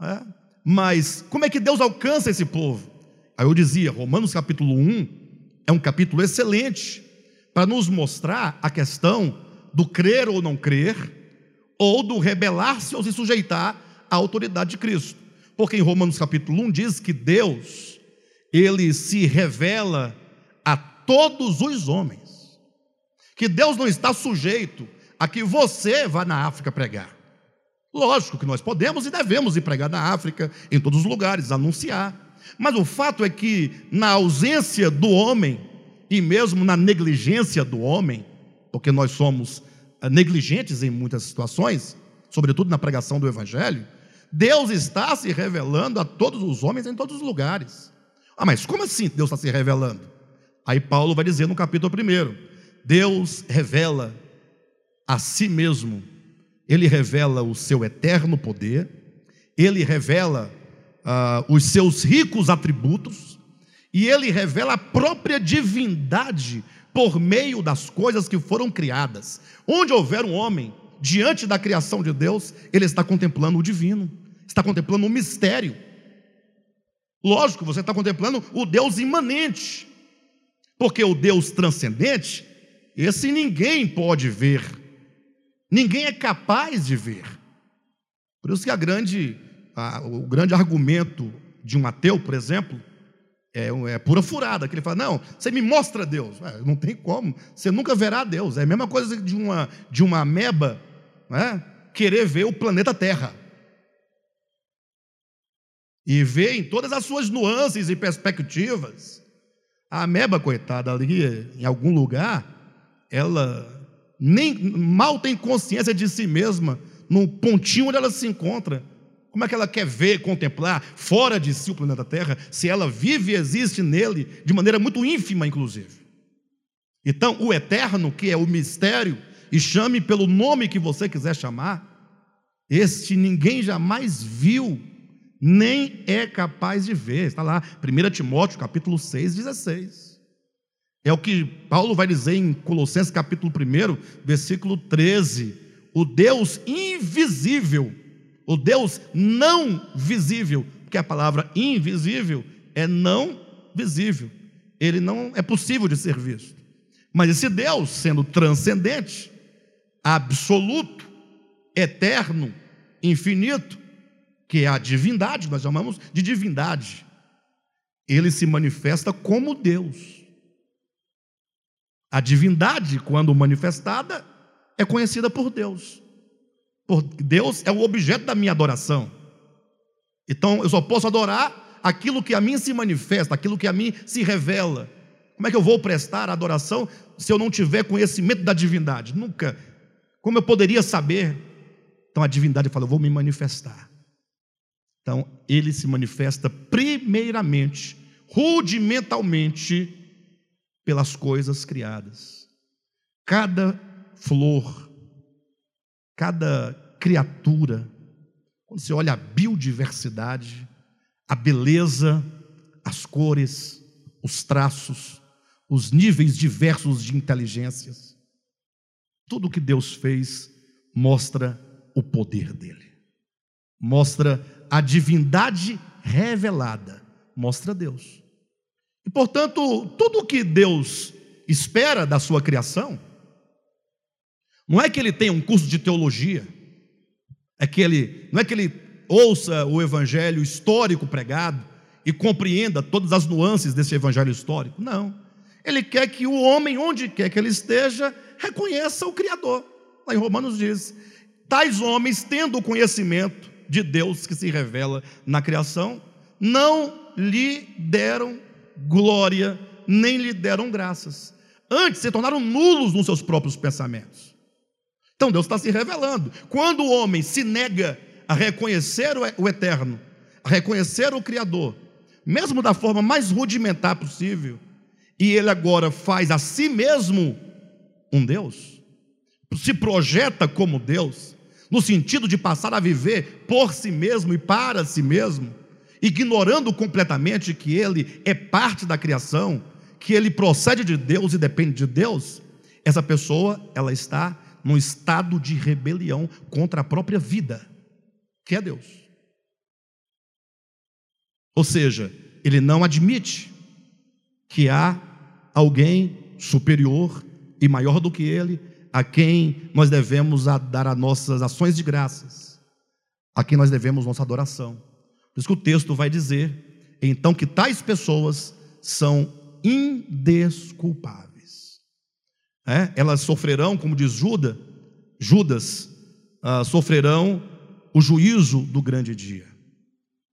É? Mas como é que Deus alcança esse povo? Aí eu dizia: Romanos capítulo 1 é um capítulo excelente para nos mostrar a questão do crer ou não crer, ou do rebelar-se ou se sujeitar à autoridade de Cristo. Porque em Romanos capítulo 1 diz que Deus, ele se revela a todos os homens. Que Deus não está sujeito a que você vá na África pregar. Lógico que nós podemos e devemos ir pregar na África, em todos os lugares, anunciar. Mas o fato é que, na ausência do homem, e mesmo na negligência do homem, porque nós somos eh, negligentes em muitas situações, sobretudo na pregação do Evangelho, Deus está se revelando a todos os homens em todos os lugares. Ah, mas como assim Deus está se revelando? Aí Paulo vai dizer no capítulo 1: Deus revela a si mesmo, ele revela o seu eterno poder, ele revela uh, os seus ricos atributos, e ele revela a própria divindade por meio das coisas que foram criadas. Onde houver um homem, diante da criação de Deus, ele está contemplando o divino, está contemplando o mistério. Lógico, você está contemplando o Deus imanente, porque o Deus transcendente, esse ninguém pode ver, ninguém é capaz de ver. Por isso que a grande, a, o grande argumento de um ateu, por exemplo, é, é, pura furada, que ele fala, não, você me mostra Deus. Não tem como, você nunca verá Deus. É a mesma coisa de uma, de uma ameba né, querer ver o planeta Terra. E ver em todas as suas nuances e perspectivas. A ameba, coitada, ali em algum lugar, ela nem mal tem consciência de si mesma, no pontinho onde ela se encontra. Como é que ela quer ver, contemplar fora de si o planeta Terra, se ela vive e existe nele de maneira muito ínfima, inclusive? Então, o eterno, que é o mistério, e chame pelo nome que você quiser chamar, este ninguém jamais viu, nem é capaz de ver. Está lá, 1 Timóteo, capítulo 6, 16. É o que Paulo vai dizer em Colossenses, capítulo 1, versículo 13. O Deus invisível, o Deus não visível, porque a palavra invisível é não visível, ele não é possível de ser visto. Mas esse Deus, sendo transcendente, absoluto, eterno, infinito, que é a divindade, nós chamamos de divindade, ele se manifesta como Deus. A divindade, quando manifestada, é conhecida por Deus. Por Deus é o objeto da minha adoração. Então eu só posso adorar aquilo que a mim se manifesta, aquilo que a mim se revela. Como é que eu vou prestar adoração se eu não tiver conhecimento da divindade? Nunca. Como eu poderia saber? Então a divindade fala: Eu vou me manifestar. Então, ele se manifesta primeiramente, rudimentalmente, pelas coisas criadas. Cada flor, cada criatura, quando você olha a biodiversidade, a beleza, as cores, os traços, os níveis diversos de inteligências, tudo que Deus fez mostra o poder dele, mostra a divindade revelada mostra Deus. E portanto, tudo o que Deus espera da sua criação, não é que ele tenha um curso de teologia, é que ele, não é que ele ouça o evangelho histórico pregado e compreenda todas as nuances desse evangelho histórico. Não. Ele quer que o homem, onde quer que ele esteja, reconheça o Criador. Lá em Romanos diz: tais homens, tendo o conhecimento, de Deus que se revela na criação, não lhe deram glória, nem lhe deram graças. Antes se tornaram nulos nos seus próprios pensamentos. Então Deus está se revelando. Quando o homem se nega a reconhecer o eterno, a reconhecer o Criador, mesmo da forma mais rudimentar possível, e ele agora faz a si mesmo um Deus, se projeta como Deus, no sentido de passar a viver por si mesmo e para si mesmo, ignorando completamente que ele é parte da criação, que ele procede de Deus e depende de Deus, essa pessoa, ela está num estado de rebelião contra a própria vida, que é Deus. Ou seja, ele não admite que há alguém superior e maior do que ele a quem nós devemos dar as nossas ações de graças, a quem nós devemos nossa adoração. Por isso que o texto vai dizer, então, que tais pessoas são indesculpáveis. É? Elas sofrerão, como diz Judas, Judas, ah, sofrerão o juízo do grande dia.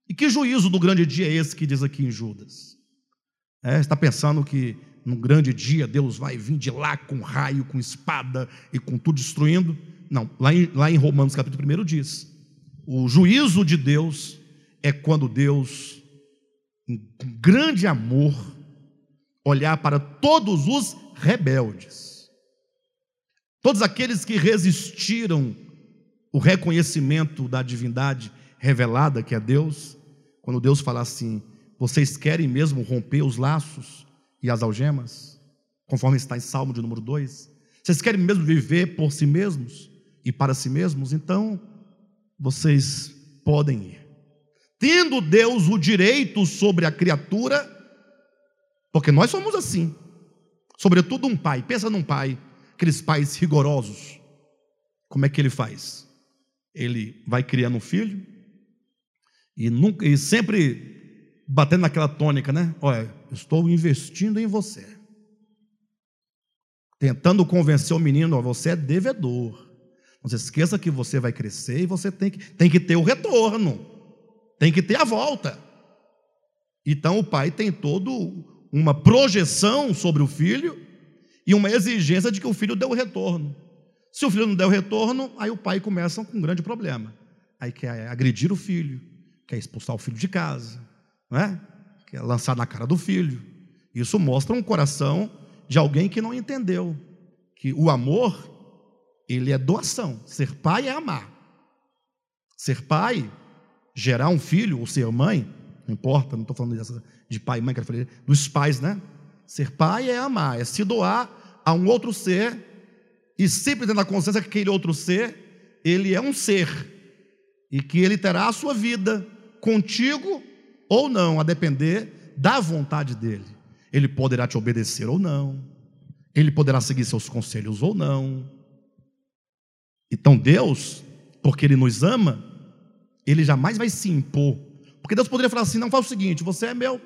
E que juízo do grande dia é esse que diz aqui em Judas? É, está pensando que num grande dia, Deus vai vir de lá com raio, com espada e com tudo destruindo. Não, lá em, lá em Romanos capítulo 1 diz: o juízo de Deus é quando Deus, com grande amor, olhar para todos os rebeldes, todos aqueles que resistiram o reconhecimento da divindade revelada que é Deus, quando Deus fala assim: vocês querem mesmo romper os laços e as algemas, conforme está em Salmo de número 2? Vocês querem mesmo viver por si mesmos e para si mesmos? Então, vocês podem ir. Tendo Deus o direito sobre a criatura, porque nós somos assim, sobretudo um pai, pensa num pai, aqueles pais rigorosos, como é que ele faz? Ele vai criando um filho e, nunca, e sempre batendo naquela tônica, né? Olha, estou investindo em você. Tentando convencer o menino, você é devedor. Não se esqueça que você vai crescer e você tem que, tem que ter o retorno, tem que ter a volta. Então o pai tem todo uma projeção sobre o filho e uma exigência de que o filho dê o retorno. Se o filho não der o retorno, aí o pai começa com um grande problema. Aí quer agredir o filho, quer expulsar o filho de casa, não é? Que é lançar na cara do filho. Isso mostra um coração de alguém que não entendeu que o amor ele é doação. Ser pai é amar. Ser pai gerar um filho ou ser mãe, não importa, não estou falando dessa, de pai e mãe, quero falar dos pais, né? Ser pai é amar, é se doar a um outro ser e sempre tendo a consciência que aquele outro ser, ele é um ser e que ele terá a sua vida contigo ou não, a depender da vontade dele. Ele poderá te obedecer ou não, ele poderá seguir seus conselhos ou não. Então Deus, porque Ele nos ama, Ele jamais vai se impor. Porque Deus poderia falar assim: não, faz o seguinte, você é meu,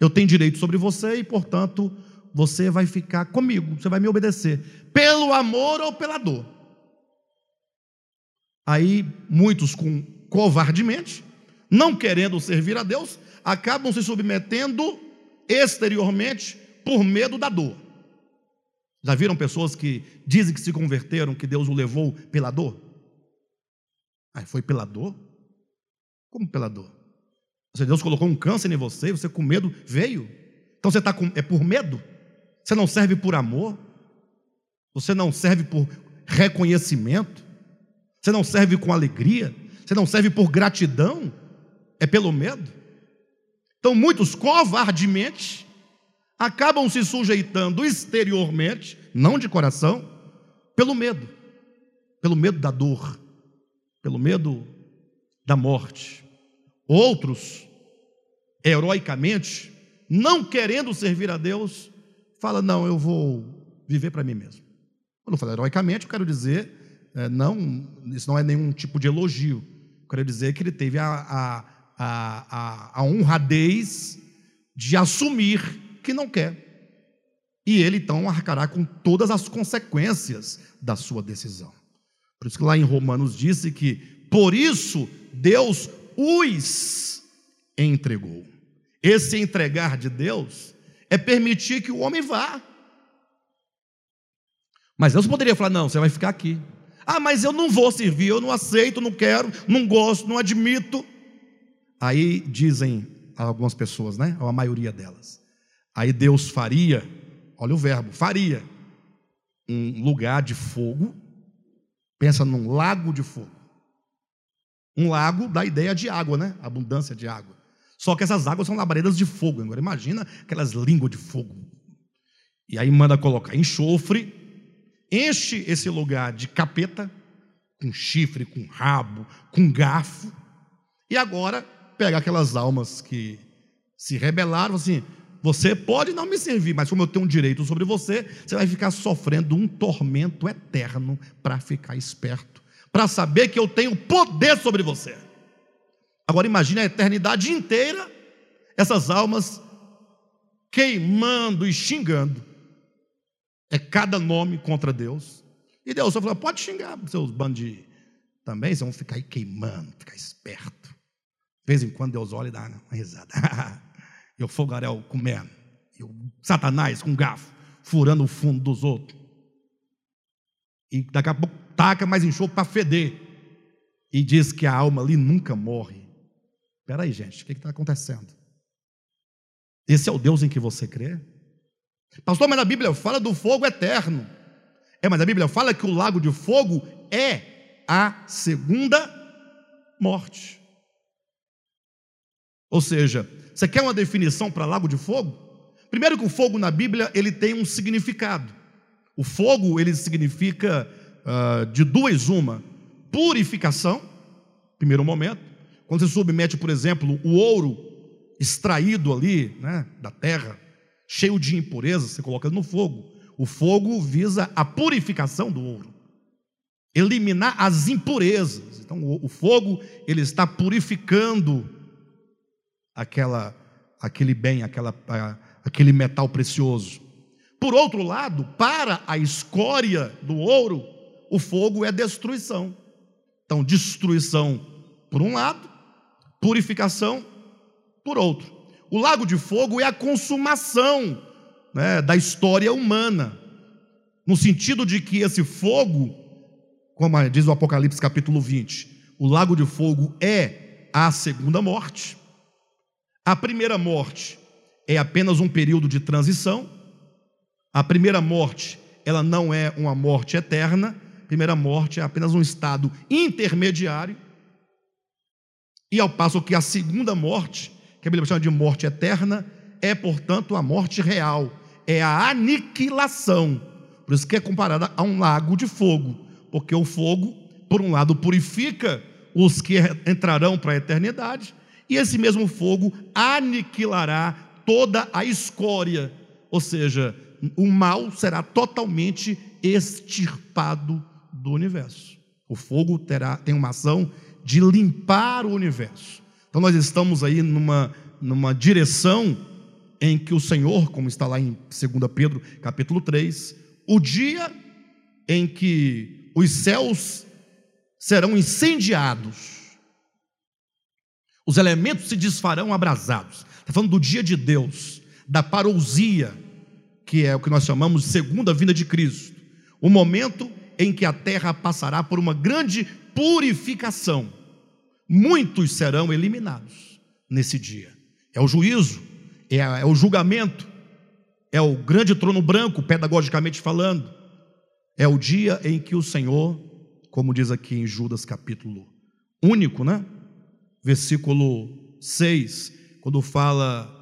eu tenho direito sobre você e, portanto, você vai ficar comigo, você vai me obedecer, pelo amor ou pela dor. Aí, muitos com covardemente, não querendo servir a Deus, acabam se submetendo exteriormente por medo da dor. Já viram pessoas que dizem que se converteram, que Deus o levou pela dor? Aí foi pela dor? Como pela dor? Seja, Deus colocou um câncer em você, você com medo veio. Então você está com, é por medo? Você não serve por amor? Você não serve por reconhecimento? Você não serve com alegria? Você não serve por gratidão? É pelo medo? Então muitos covardemente acabam se sujeitando exteriormente, não de coração, pelo medo, pelo medo da dor, pelo medo da morte. Outros, heroicamente, não querendo servir a Deus, fala: Não, eu vou viver para mim mesmo. Quando eu falo heroicamente, eu quero dizer, é, não, isso não é nenhum tipo de elogio. Eu quero dizer que ele teve a, a, a, a honradez de assumir que não quer. E ele então arcará com todas as consequências da sua decisão. Por isso que lá em Romanos disse que por isso Deus os entregou. Esse entregar de Deus é permitir que o homem vá. Mas Deus poderia falar: não, você vai ficar aqui. Ah, mas eu não vou servir, eu não aceito, não quero, não gosto, não admito. Aí dizem algumas pessoas, né? Ou a maioria delas. Aí Deus faria, olha o verbo, faria um lugar de fogo. Pensa num lago de fogo. Um lago dá ideia de água, né? Abundância de água. Só que essas águas são labaredas de fogo. Agora imagina aquelas línguas de fogo. E aí manda colocar enxofre, enche esse lugar de capeta, com chifre, com rabo, com garfo. E agora pega aquelas almas que se rebelaram, assim, você pode não me servir, mas como eu tenho um direito sobre você, você vai ficar sofrendo um tormento eterno para ficar esperto, para saber que eu tenho poder sobre você. Agora imagine a eternidade inteira, essas almas queimando e xingando. É cada nome contra Deus. E Deus só falou: pode xingar, seus bandos. Também, vocês vão ficar aí queimando, ficar esperto. De vez em quando Deus olha e dá uma risada. e o fogaréu comendo, e o Satanás com garfo, furando o fundo dos outros. E daqui a pouco taca mais enxofre para feder. E diz que a alma ali nunca morre. Espera aí, gente, o que está acontecendo? Esse é o Deus em que você crê? Pastor, mas a Bíblia fala do fogo eterno. É, mas a Bíblia fala que o lago de fogo é a segunda morte. Ou seja, você quer uma definição para lago de fogo? Primeiro que o fogo na Bíblia ele tem um significado. O fogo ele significa uh, de duas uma: purificação, primeiro momento. Quando você submete, por exemplo, o ouro extraído ali, né, da terra, cheio de impurezas, você coloca no fogo. O fogo visa a purificação do ouro, eliminar as impurezas. Então, o, o fogo ele está purificando aquela, aquele bem, aquela, aquele metal precioso. Por outro lado, para a escória do ouro, o fogo é destruição. Então, destruição por um lado, purificação por outro. O lago de fogo é a consumação né, da história humana, no sentido de que esse fogo, como diz o Apocalipse capítulo 20, o lago de fogo é a segunda morte. A primeira morte é apenas um período de transição. A primeira morte, ela não é uma morte eterna. A primeira morte é apenas um estado intermediário. E ao passo que a segunda morte, que a Bíblia chama de morte eterna, é, portanto, a morte real, é a aniquilação. Por isso que é comparada a um lago de fogo, porque o fogo, por um lado, purifica os que entrarão para a eternidade, e esse mesmo fogo aniquilará toda a escória, ou seja, o mal será totalmente extirpado do universo. O fogo terá, tem uma ação de limpar o universo. Então nós estamos aí numa, numa direção em que o Senhor, como está lá em 2 Pedro, capítulo 3, o dia em que os céus serão incendiados, os elementos se desfarão abrasados. Está falando do dia de Deus, da parousia, que é o que nós chamamos de segunda vinda de Cristo. O momento em que a terra passará por uma grande purificação. Muitos serão eliminados nesse dia. É o juízo, é, é o julgamento, é o grande trono branco, pedagogicamente falando. É o dia em que o Senhor, como diz aqui em Judas capítulo único, né? Versículo 6, quando fala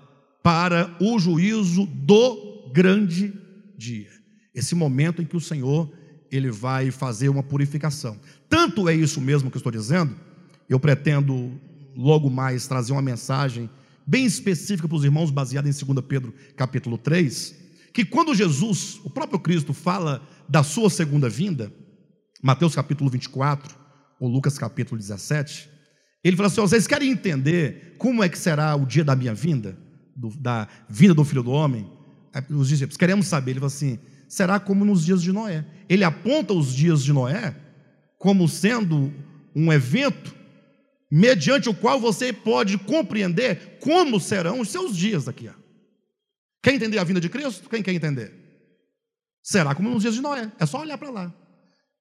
para o juízo do grande dia. Esse momento em que o Senhor ele vai fazer uma purificação. Tanto é isso mesmo que eu estou dizendo, eu pretendo logo mais trazer uma mensagem bem específica para os irmãos, baseada em 2 Pedro capítulo 3, que quando Jesus, o próprio Cristo, fala da sua segunda vinda, Mateus capítulo 24, ou Lucas capítulo 17, ele fala assim: vocês querem entender como é que será o dia da minha vinda, do, da vinda do filho do homem? Os discípulos, queremos saber. Ele fala assim: será como nos dias de Noé. Ele aponta os dias de Noé como sendo um evento mediante o qual você pode compreender como serão os seus dias daqui. Quer entender a vinda de Cristo? Quem quer entender? Será como nos dias de Noé. É só olhar para lá.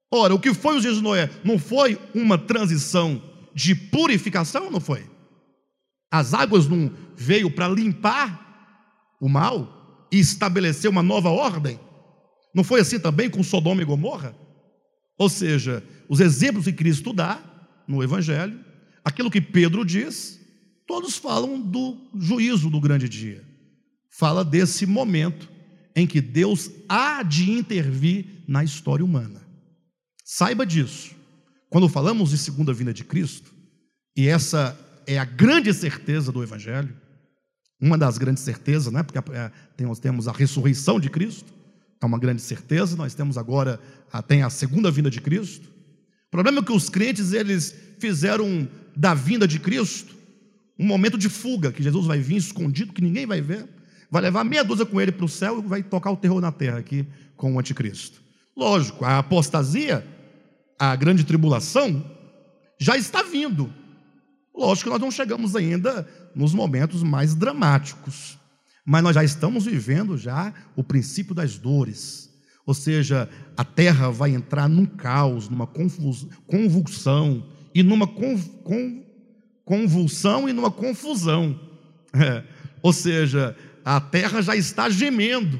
Ora, o que foi os dias de Noé? Não foi uma transição de purificação? Não foi? As águas não veio para limpar o mal e estabelecer uma nova ordem? Não foi assim também com Sodoma e Gomorra? Ou seja, os exemplos que Cristo dá no Evangelho, aquilo que Pedro diz, todos falam do juízo do grande dia. Fala desse momento em que Deus há de intervir na história humana. Saiba disso. Quando falamos de segunda vinda de Cristo, e essa é a grande certeza do Evangelho, uma das grandes certezas, né? porque é, temos a ressurreição de Cristo, é uma grande certeza. Nós temos agora tem a segunda vinda de Cristo. O problema é que os crentes eles fizeram da vinda de Cristo um momento de fuga, que Jesus vai vir escondido, que ninguém vai ver, vai levar meia dúzia com ele para o céu e vai tocar o terror na terra aqui com o anticristo. Lógico, a apostasia, a grande tribulação, já está vindo. Lógico que nós não chegamos ainda nos momentos mais dramáticos. Mas nós já estamos vivendo já o princípio das dores. Ou seja, a terra vai entrar num caos, numa convulsão e numa convulsão e numa confusão. É. Ou seja, a terra já está gemendo,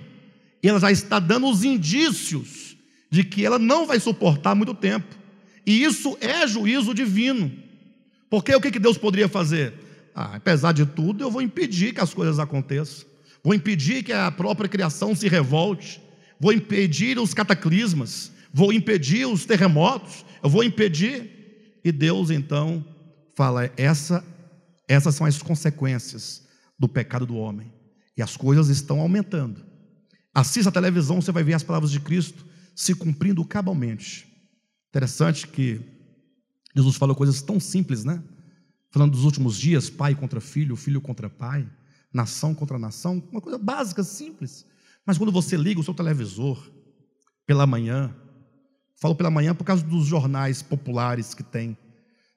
ela já está dando os indícios de que ela não vai suportar muito tempo. E isso é juízo divino. Porque o que Deus poderia fazer? Ah, apesar de tudo, eu vou impedir que as coisas aconteçam vou impedir que a própria criação se revolte, vou impedir os cataclismas, vou impedir os terremotos, eu vou impedir. E Deus então fala: essa, essas são as consequências do pecado do homem. E as coisas estão aumentando. Assista a televisão, você vai ver as palavras de Cristo se cumprindo cabalmente. Interessante que Jesus falou coisas tão simples, né? Falando dos últimos dias, pai contra filho, filho contra pai nação contra nação, uma coisa básica, simples. Mas quando você liga o seu televisor pela manhã, falo pela manhã por causa dos jornais populares que tem.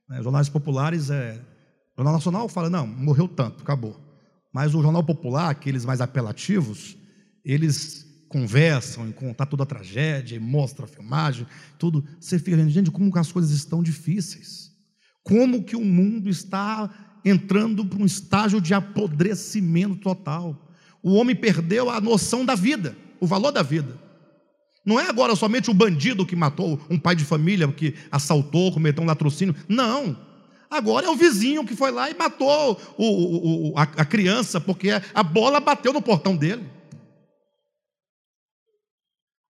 Né? Jornais populares é. O Jornal Nacional fala, não, morreu tanto, acabou. Mas o Jornal Popular, aqueles mais apelativos, eles conversam e contar toda a tragédia, e mostra a filmagem, tudo. Você fica vendo, gente, como as coisas estão difíceis. Como que o mundo está entrando para um estágio de apodrecimento total. O homem perdeu a noção da vida, o valor da vida. Não é agora somente o bandido que matou um pai de família, que assaltou, cometeu um latrocínio. Não. Agora é o vizinho que foi lá e matou o, o, a, a criança, porque a bola bateu no portão dele.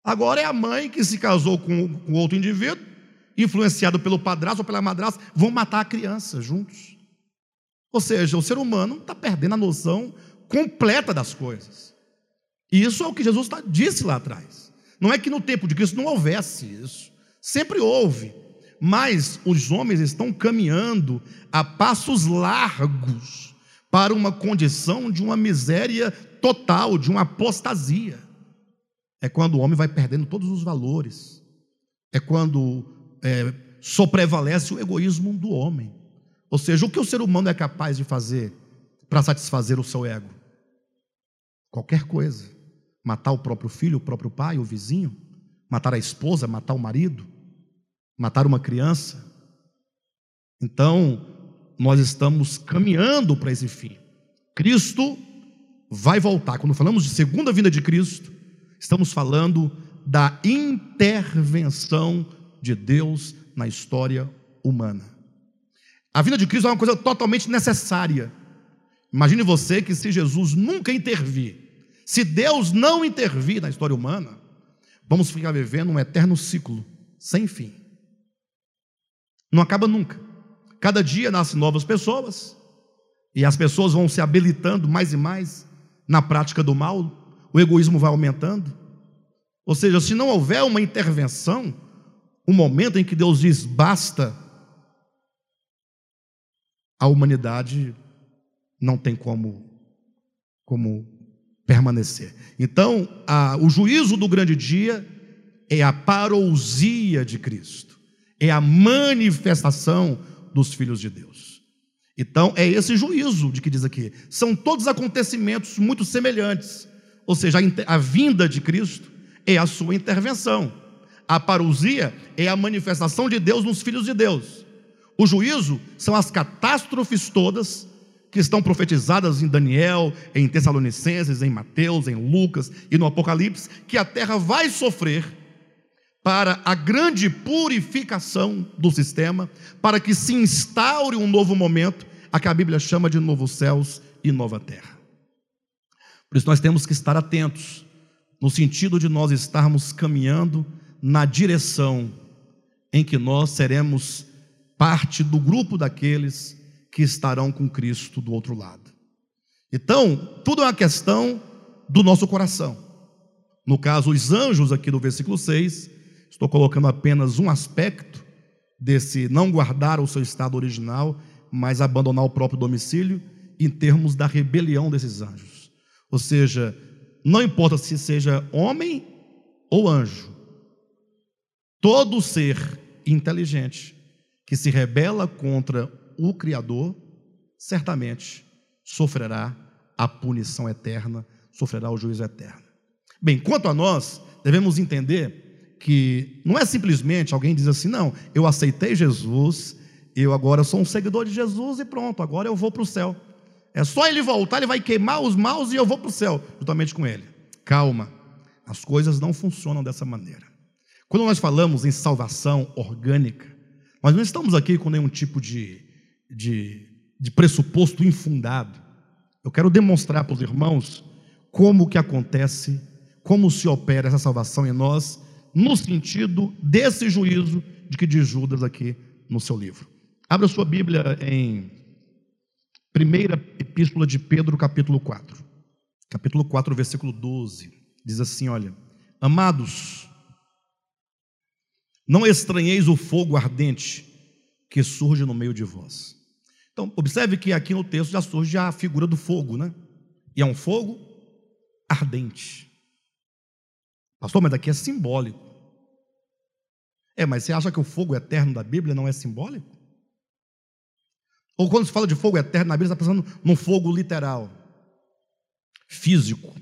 Agora é a mãe que se casou com, outro indivíduo, influenciado pelo padrasto ou pela madrasta, vão matar a criança juntos. Ou seja, o ser humano está perdendo a noção completa das coisas. E isso é o que Jesus tá, disse lá atrás. Não é que no tempo de Cristo não houvesse isso. Sempre houve. Mas os homens estão caminhando a passos largos para uma condição de uma miséria total, de uma apostasia. É quando o homem vai perdendo todos os valores. É quando é, só prevalece o egoísmo do homem. Ou seja, o que o ser humano é capaz de fazer para satisfazer o seu ego? Qualquer coisa. Matar o próprio filho, o próprio pai, o vizinho, matar a esposa, matar o marido, matar uma criança. Então, nós estamos caminhando para esse fim. Cristo vai voltar. Quando falamos de segunda vinda de Cristo, estamos falando da intervenção de Deus na história humana. A vinda de Cristo é uma coisa totalmente necessária. Imagine você que se Jesus nunca intervir, se Deus não intervir na história humana, vamos ficar vivendo um eterno ciclo sem fim. Não acaba nunca. Cada dia nascem novas pessoas, e as pessoas vão se habilitando mais e mais na prática do mal, o egoísmo vai aumentando. Ou seja, se não houver uma intervenção, um momento em que Deus diz basta, a humanidade não tem como, como permanecer. Então, a, o juízo do grande dia é a parousia de Cristo, é a manifestação dos filhos de Deus. Então, é esse juízo de que diz aqui. São todos acontecimentos muito semelhantes. Ou seja, a, a vinda de Cristo é a sua intervenção. A parousia é a manifestação de Deus nos filhos de Deus. O juízo são as catástrofes todas que estão profetizadas em Daniel, em Tessalonicenses, em Mateus, em Lucas e no Apocalipse, que a terra vai sofrer para a grande purificação do sistema, para que se instaure um novo momento, a que a Bíblia chama de novos céus e nova terra. Por isso nós temos que estar atentos, no sentido de nós estarmos caminhando na direção em que nós seremos parte do grupo daqueles que estarão com Cristo do outro lado. Então, tudo é uma questão do nosso coração. No caso, os anjos, aqui do versículo 6, estou colocando apenas um aspecto desse não guardar o seu estado original, mas abandonar o próprio domicílio, em termos da rebelião desses anjos. Ou seja, não importa se seja homem ou anjo, todo ser inteligente que se rebela contra o Criador, certamente sofrerá a punição eterna, sofrerá o juízo eterno. Bem, quanto a nós, devemos entender que não é simplesmente alguém diz assim, não, eu aceitei Jesus, eu agora sou um seguidor de Jesus e pronto, agora eu vou para o céu. É só ele voltar, ele vai queimar os maus e eu vou para o céu, juntamente com ele. Calma, as coisas não funcionam dessa maneira. Quando nós falamos em salvação orgânica, nós não estamos aqui com nenhum tipo de de, de pressuposto infundado. Eu quero demonstrar para os irmãos como que acontece, como se opera essa salvação em nós, no sentido desse juízo de que diz Judas aqui no seu livro. Abra sua Bíblia em primeira epístola de Pedro, capítulo 4. Capítulo 4, versículo 12. Diz assim, olha: Amados, não estranheis o fogo ardente que surge no meio de vós então, observe que aqui no texto já surge a figura do fogo, né? E é um fogo ardente. Pastor, mas aqui é simbólico. É, mas você acha que o fogo eterno da Bíblia não é simbólico? Ou quando se fala de fogo eterno na Bíblia, está pensando num fogo literal, físico.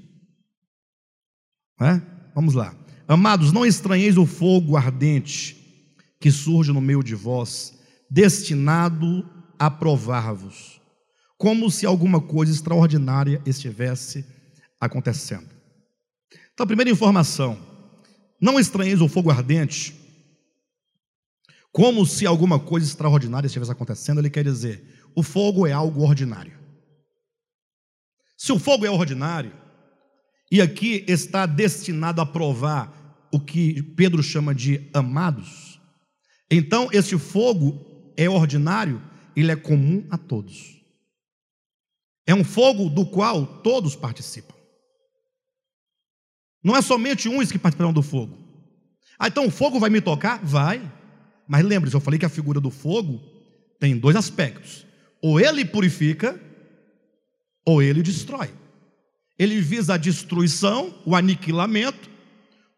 É? Vamos lá. Amados, não estranheis o fogo ardente que surge no meio de vós, destinado a provar-vos, como se alguma coisa extraordinária estivesse acontecendo. Então, primeira informação: não estranheis o fogo ardente como se alguma coisa extraordinária estivesse acontecendo, ele quer dizer: o fogo é algo ordinário. Se o fogo é ordinário, e aqui está destinado a provar o que Pedro chama de amados, então esse fogo é ordinário, ele é comum a todos. É um fogo do qual todos participam. Não é somente uns que participarão do fogo. Ah, então o fogo vai me tocar? Vai. Mas lembre-se, eu falei que a figura do fogo tem dois aspectos: ou ele purifica, ou ele destrói. Ele visa a destruição, o aniquilamento,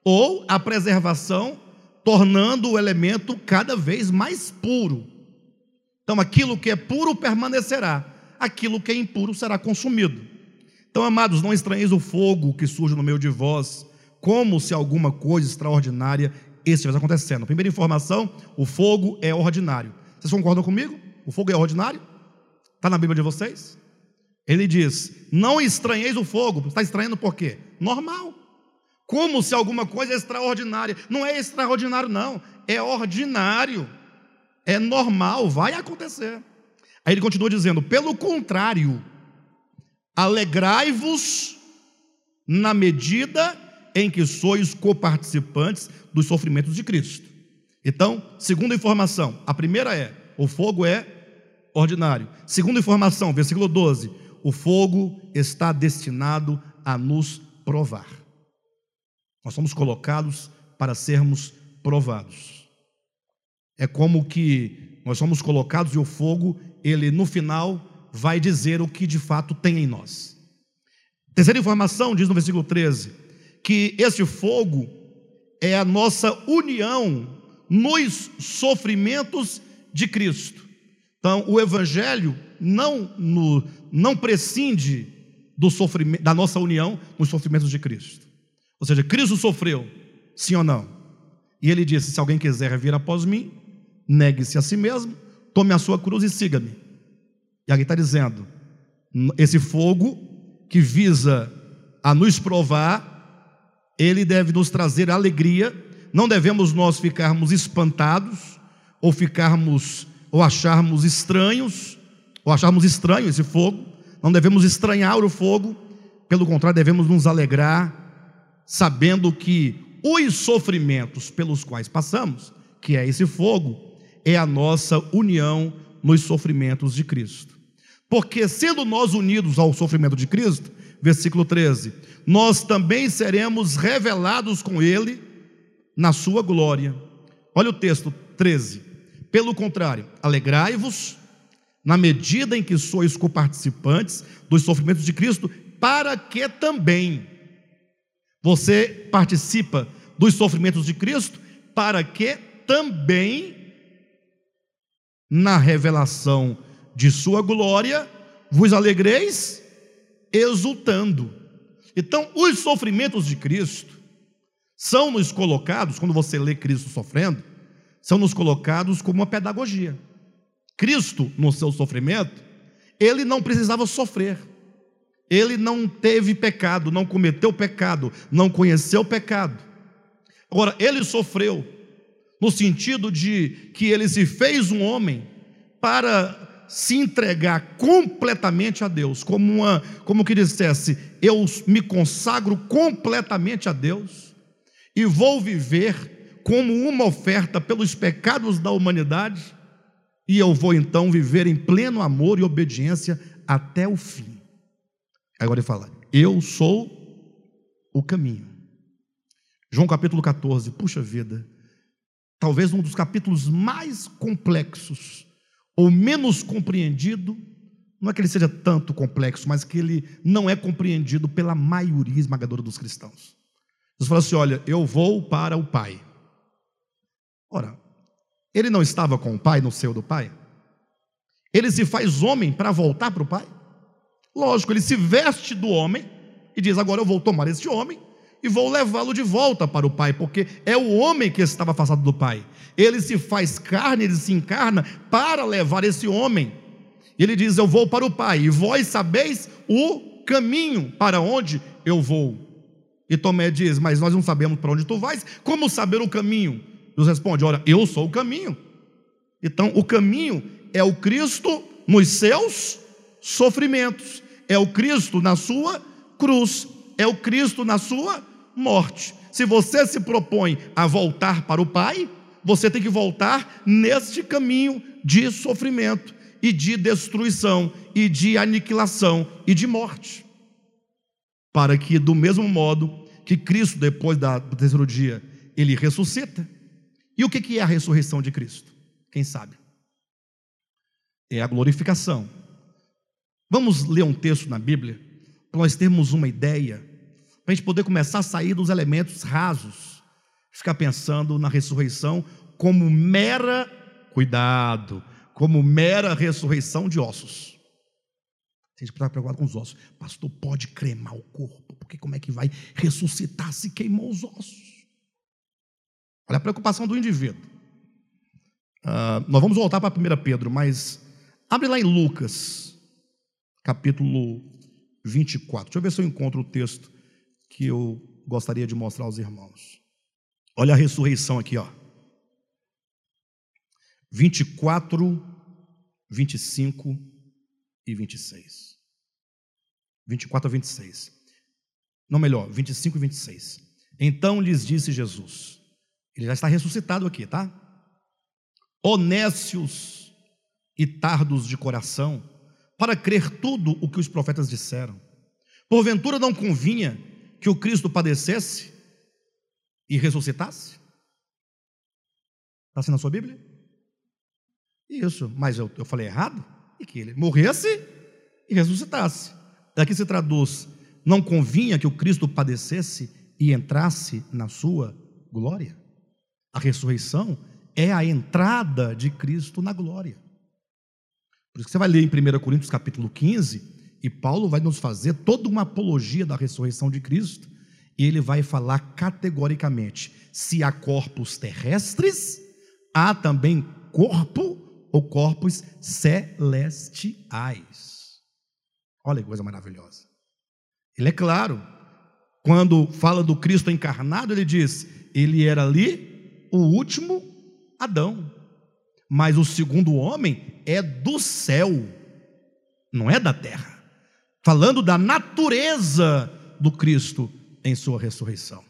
ou a preservação, tornando o elemento cada vez mais puro. Então, aquilo que é puro permanecerá, aquilo que é impuro será consumido. Então, amados, não estranheis o fogo que surge no meio de vós, como se alguma coisa extraordinária estivesse acontecendo. Primeira informação: o fogo é ordinário. Vocês concordam comigo? O fogo é ordinário? Está na Bíblia de vocês? Ele diz: Não estranheis o fogo. Está estranhando por quê? Normal. Como se alguma coisa é extraordinária. Não é extraordinário, não. É ordinário. É normal, vai acontecer. Aí ele continua dizendo: Pelo contrário, alegrai-vos na medida em que sois coparticipantes dos sofrimentos de Cristo. Então, segunda informação, a primeira é: o fogo é ordinário. Segunda informação, versículo 12: o fogo está destinado a nos provar. Nós somos colocados para sermos provados. É como que nós somos colocados e o fogo, ele no final vai dizer o que de fato tem em nós. Terceira informação diz no versículo 13 que esse fogo é a nossa união nos sofrimentos de Cristo. Então, o evangelho não, no, não prescinde do sofrimento, da nossa união nos sofrimentos de Cristo. Ou seja, Cristo sofreu, sim ou não? E ele disse: Se alguém quiser vir após mim, negue-se a si mesmo, tome a sua cruz e siga-me. E aqui está dizendo: esse fogo que visa a nos provar, ele deve nos trazer alegria, não devemos nós ficarmos espantados ou ficarmos ou acharmos estranhos ou acharmos estranho esse fogo, não devemos estranhar o fogo, pelo contrário, devemos nos alegrar, sabendo que os sofrimentos pelos quais passamos, que é esse fogo, é a nossa união nos sofrimentos de Cristo. Porque sendo nós unidos ao sofrimento de Cristo, versículo 13, nós também seremos revelados com Ele na Sua glória. Olha o texto 13. Pelo contrário, alegrai-vos na medida em que sois coparticipantes dos sofrimentos de Cristo, para que também você participa dos sofrimentos de Cristo, para que também na revelação de sua glória vos alegreis exultando. Então, os sofrimentos de Cristo são nos colocados, quando você lê Cristo sofrendo, são nos colocados como uma pedagogia. Cristo, no seu sofrimento, ele não precisava sofrer. Ele não teve pecado, não cometeu pecado, não conheceu pecado. Agora, ele sofreu no sentido de que ele se fez um homem para se entregar completamente a Deus, como uma, como que dissesse, eu me consagro completamente a Deus e vou viver como uma oferta pelos pecados da humanidade e eu vou então viver em pleno amor e obediência até o fim. Agora ele fala: Eu sou o caminho. João capítulo 14, puxa vida, talvez um dos capítulos mais complexos ou menos compreendido, não é que ele seja tanto complexo, mas que ele não é compreendido pela maioria esmagadora dos cristãos. Jesus fala assim: Olha, eu vou para o Pai. Ora, ele não estava com o pai no seio do pai? Ele se faz homem para voltar para o pai? Lógico, ele se veste do homem e diz: Agora eu vou tomar este homem e vou levá-lo de volta para o pai, porque é o homem que estava afastado do pai. Ele se faz carne, ele se encarna para levar esse homem. Ele diz: Eu vou para o pai, e vós sabeis o caminho para onde eu vou. E Tomé diz: Mas nós não sabemos para onde tu vais, como saber o caminho? Deus responde: Ora, eu sou o caminho, Então, o caminho é o Cristo nos seus sofrimentos, é o Cristo na sua cruz, é o Cristo na sua morte. Se você se propõe a voltar para o Pai, você tem que voltar neste caminho de sofrimento e de destruição e de aniquilação e de morte. Para que, do mesmo modo que Cristo, depois do terceiro dia, ele ressuscita. E o que é a ressurreição de Cristo? Quem sabe? É a glorificação. Vamos ler um texto na Bíblia, para nós termos uma ideia, para a gente poder começar a sair dos elementos rasos, ficar pensando na ressurreição como mera, cuidado, como mera ressurreição de ossos. A gente está preocupado com os ossos. Pastor, pode cremar o corpo, porque como é que vai ressuscitar se queimou os ossos? Olha a preocupação do indivíduo. Uh, nós vamos voltar para 1 Pedro, mas abre lá em Lucas, capítulo 24. Deixa eu ver se eu encontro o texto que eu gostaria de mostrar aos irmãos. Olha a ressurreição aqui, ó. 24, 25 e 26. 24 a 26. Não, melhor, 25 e 26. Então lhes disse Jesus: Ele já está ressuscitado aqui, tá? Honécios e tardos de coração, para crer tudo o que os profetas disseram. Porventura não convinha que o Cristo padecesse e ressuscitasse? Está assim na sua Bíblia? Isso, mas eu, eu falei errado? E que ele morresse e ressuscitasse. Daqui se traduz: não convinha que o Cristo padecesse e entrasse na sua glória? A ressurreição é a entrada de Cristo na glória. Por isso que você vai ler em 1 Coríntios capítulo 15, e Paulo vai nos fazer toda uma apologia da ressurreição de Cristo, e ele vai falar categoricamente: se há corpos terrestres, há também corpo ou corpos celestiais. Olha que coisa maravilhosa. Ele é claro, quando fala do Cristo encarnado, ele diz: ele era ali o último Adão, mas o segundo homem é do céu, não é da terra. Falando da natureza do Cristo em sua ressurreição.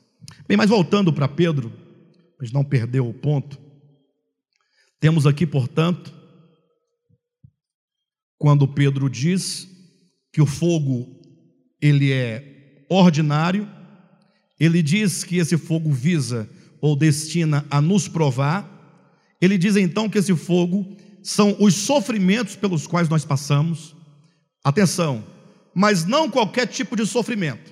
Bem, mas voltando para Pedro, para não perder o ponto, temos aqui, portanto, quando Pedro diz que o fogo ele é ordinário, ele diz que esse fogo visa ou destina a nos provar. Ele diz então que esse fogo são os sofrimentos pelos quais nós passamos. Atenção, mas não qualquer tipo de sofrimento,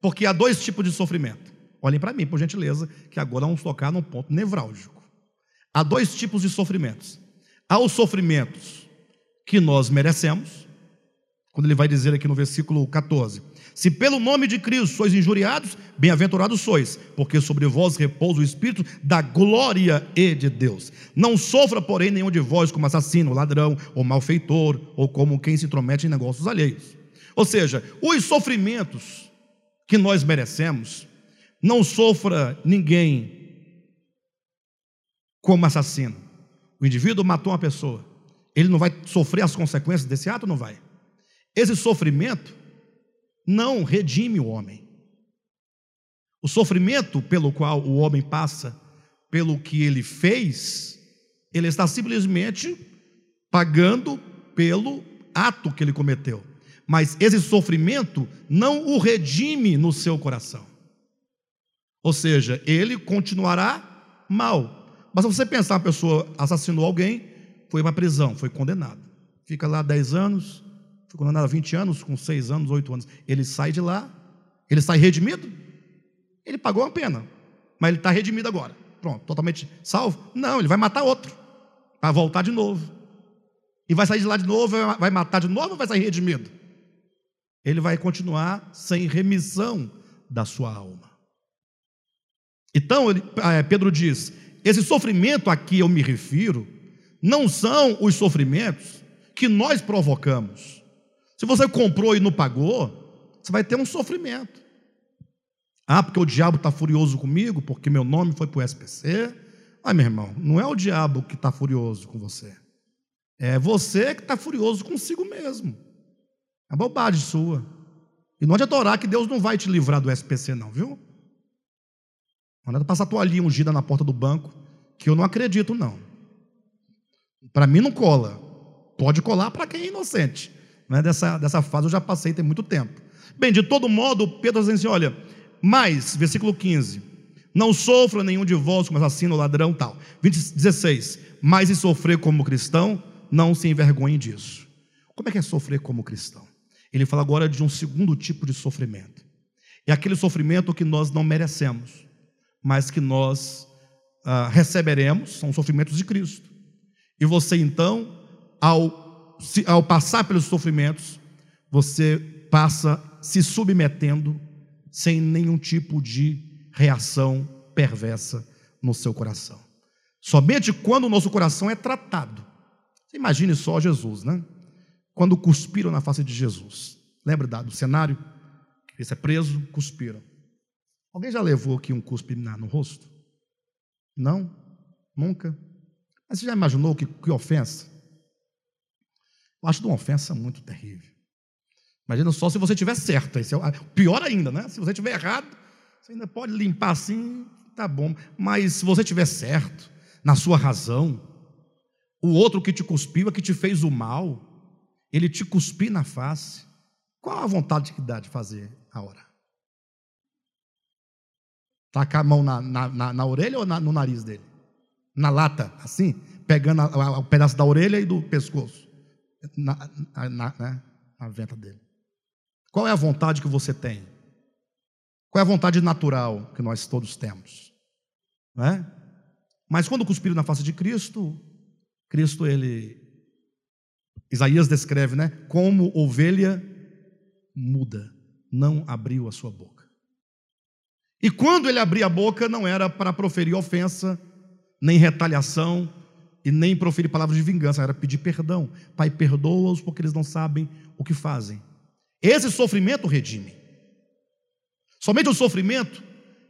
porque há dois tipos de sofrimento. Olhem para mim, por gentileza, que agora vamos tocar num ponto nevrálgico. Há dois tipos de sofrimentos. Há os sofrimentos que nós merecemos, quando ele vai dizer aqui no versículo 14: Se pelo nome de Cristo sois injuriados, bem-aventurados sois, porque sobre vós repousa o Espírito da glória e de Deus. Não sofra, porém, nenhum de vós como assassino, ladrão ou malfeitor, ou como quem se intromete em negócios alheios. Ou seja, os sofrimentos que nós merecemos, não sofra ninguém como assassino. O indivíduo matou uma pessoa, ele não vai sofrer as consequências desse ato? Não vai. Esse sofrimento não redime o homem. O sofrimento pelo qual o homem passa, pelo que ele fez, ele está simplesmente pagando pelo ato que ele cometeu. Mas esse sofrimento não o redime no seu coração. Ou seja, ele continuará mal. Mas se você pensar, uma pessoa assassinou alguém, foi para a prisão, foi condenado. Fica lá 10 anos, ficou condenado há 20 anos, com 6 anos, 8 anos. Ele sai de lá, ele sai redimido? Ele pagou uma pena, mas ele está redimido agora. Pronto, totalmente salvo? Não, ele vai matar outro, para voltar de novo. E vai sair de lá de novo, vai matar de novo ou vai sair redimido? Ele vai continuar sem remissão da sua alma. Então, ele, é, Pedro diz: esse sofrimento a que eu me refiro não são os sofrimentos que nós provocamos. Se você comprou e não pagou, você vai ter um sofrimento. Ah, porque o diabo está furioso comigo, porque meu nome foi para o SPC. Ah, meu irmão, não é o diabo que está furioso com você. É você que está furioso consigo mesmo. É bobagem sua. E não adianta orar que Deus não vai te livrar do SPC, não, viu? Não adianta passar a toalhinha ungida na porta do banco, que eu não acredito, não. Para mim não cola. Pode colar para quem é inocente. Né? Dessa, dessa fase eu já passei tem muito tempo. Bem, de todo modo, Pedro diz assim: olha, mas, versículo 15: Não sofra nenhum de vós como assassino, ladrão, tal. 20, 16: Mas se sofrer como cristão, não se envergonhe disso. Como é que é sofrer como cristão? Ele fala agora de um segundo tipo de sofrimento. É aquele sofrimento que nós não merecemos, mas que nós ah, receberemos, são sofrimentos de Cristo. E você então, ao, ao passar pelos sofrimentos, você passa se submetendo sem nenhum tipo de reação perversa no seu coração. Somente quando o nosso coração é tratado. Você imagine só Jesus, né? Quando cuspiram na face de Jesus. Lembra do cenário? Esse é preso, cuspiram. Alguém já levou aqui um cuspe no rosto? Não? Nunca? Mas você já imaginou que, que ofensa? Eu acho uma ofensa muito terrível. Imagina só se você tiver certo. Esse é pior ainda, né? Se você tiver errado, você ainda pode limpar assim, tá bom. Mas se você tiver certo, na sua razão, o outro que te cuspiu, é que te fez o mal, ele te cuspir na face, qual a vontade que dá de fazer a hora? Tacar a mão na, na, na, na orelha ou no nariz dele? na lata, assim, pegando o pedaço da orelha e do pescoço, na, na, né, na venta dele. Qual é a vontade que você tem? Qual é a vontade natural que nós todos temos? Não é? Mas quando cuspiram na face de Cristo, Cristo, ele. Isaías descreve, né? Como ovelha muda, não abriu a sua boca. E quando ele abria a boca, não era para proferir ofensa, nem retaliação e nem proferir palavras de vingança, era pedir perdão. Pai, perdoa-os porque eles não sabem o que fazem. Esse sofrimento redime. Somente o sofrimento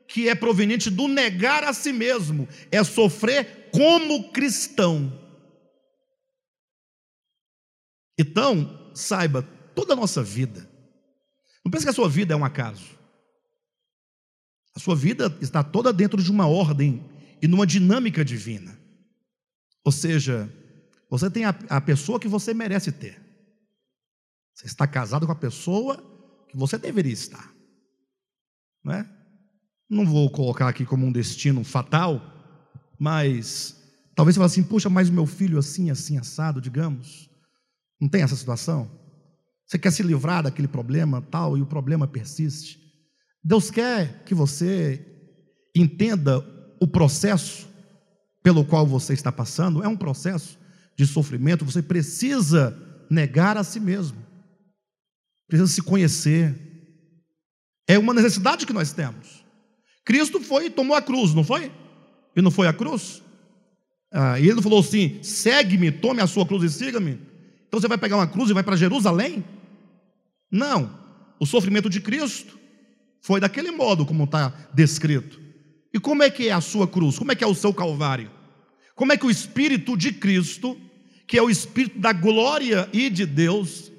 que é proveniente do negar a si mesmo, é sofrer como cristão. Então, saiba, toda a nossa vida, não pense que a sua vida é um acaso. A sua vida está toda dentro de uma ordem e numa dinâmica divina. Ou seja, você tem a, a pessoa que você merece ter. Você está casado com a pessoa que você deveria estar. Não é? Não vou colocar aqui como um destino fatal, mas talvez você fale assim: puxa, mas meu filho assim, assim, assado, digamos. Não tem essa situação? Você quer se livrar daquele problema tal e o problema persiste. Deus quer que você entenda o processo pelo qual você está passando é um processo de sofrimento, você precisa negar a si mesmo, precisa se conhecer. É uma necessidade que nós temos. Cristo foi e tomou a cruz, não foi? E não foi a cruz? Ah, e ele falou assim: segue-me, tome a sua cruz e siga-me. Então você vai pegar uma cruz e vai para Jerusalém? Não. O sofrimento de Cristo foi daquele modo como está descrito. E como é que é a sua cruz? Como é que é o seu calvário? Como é que o Espírito de Cristo, que é o Espírito da glória e de Deus,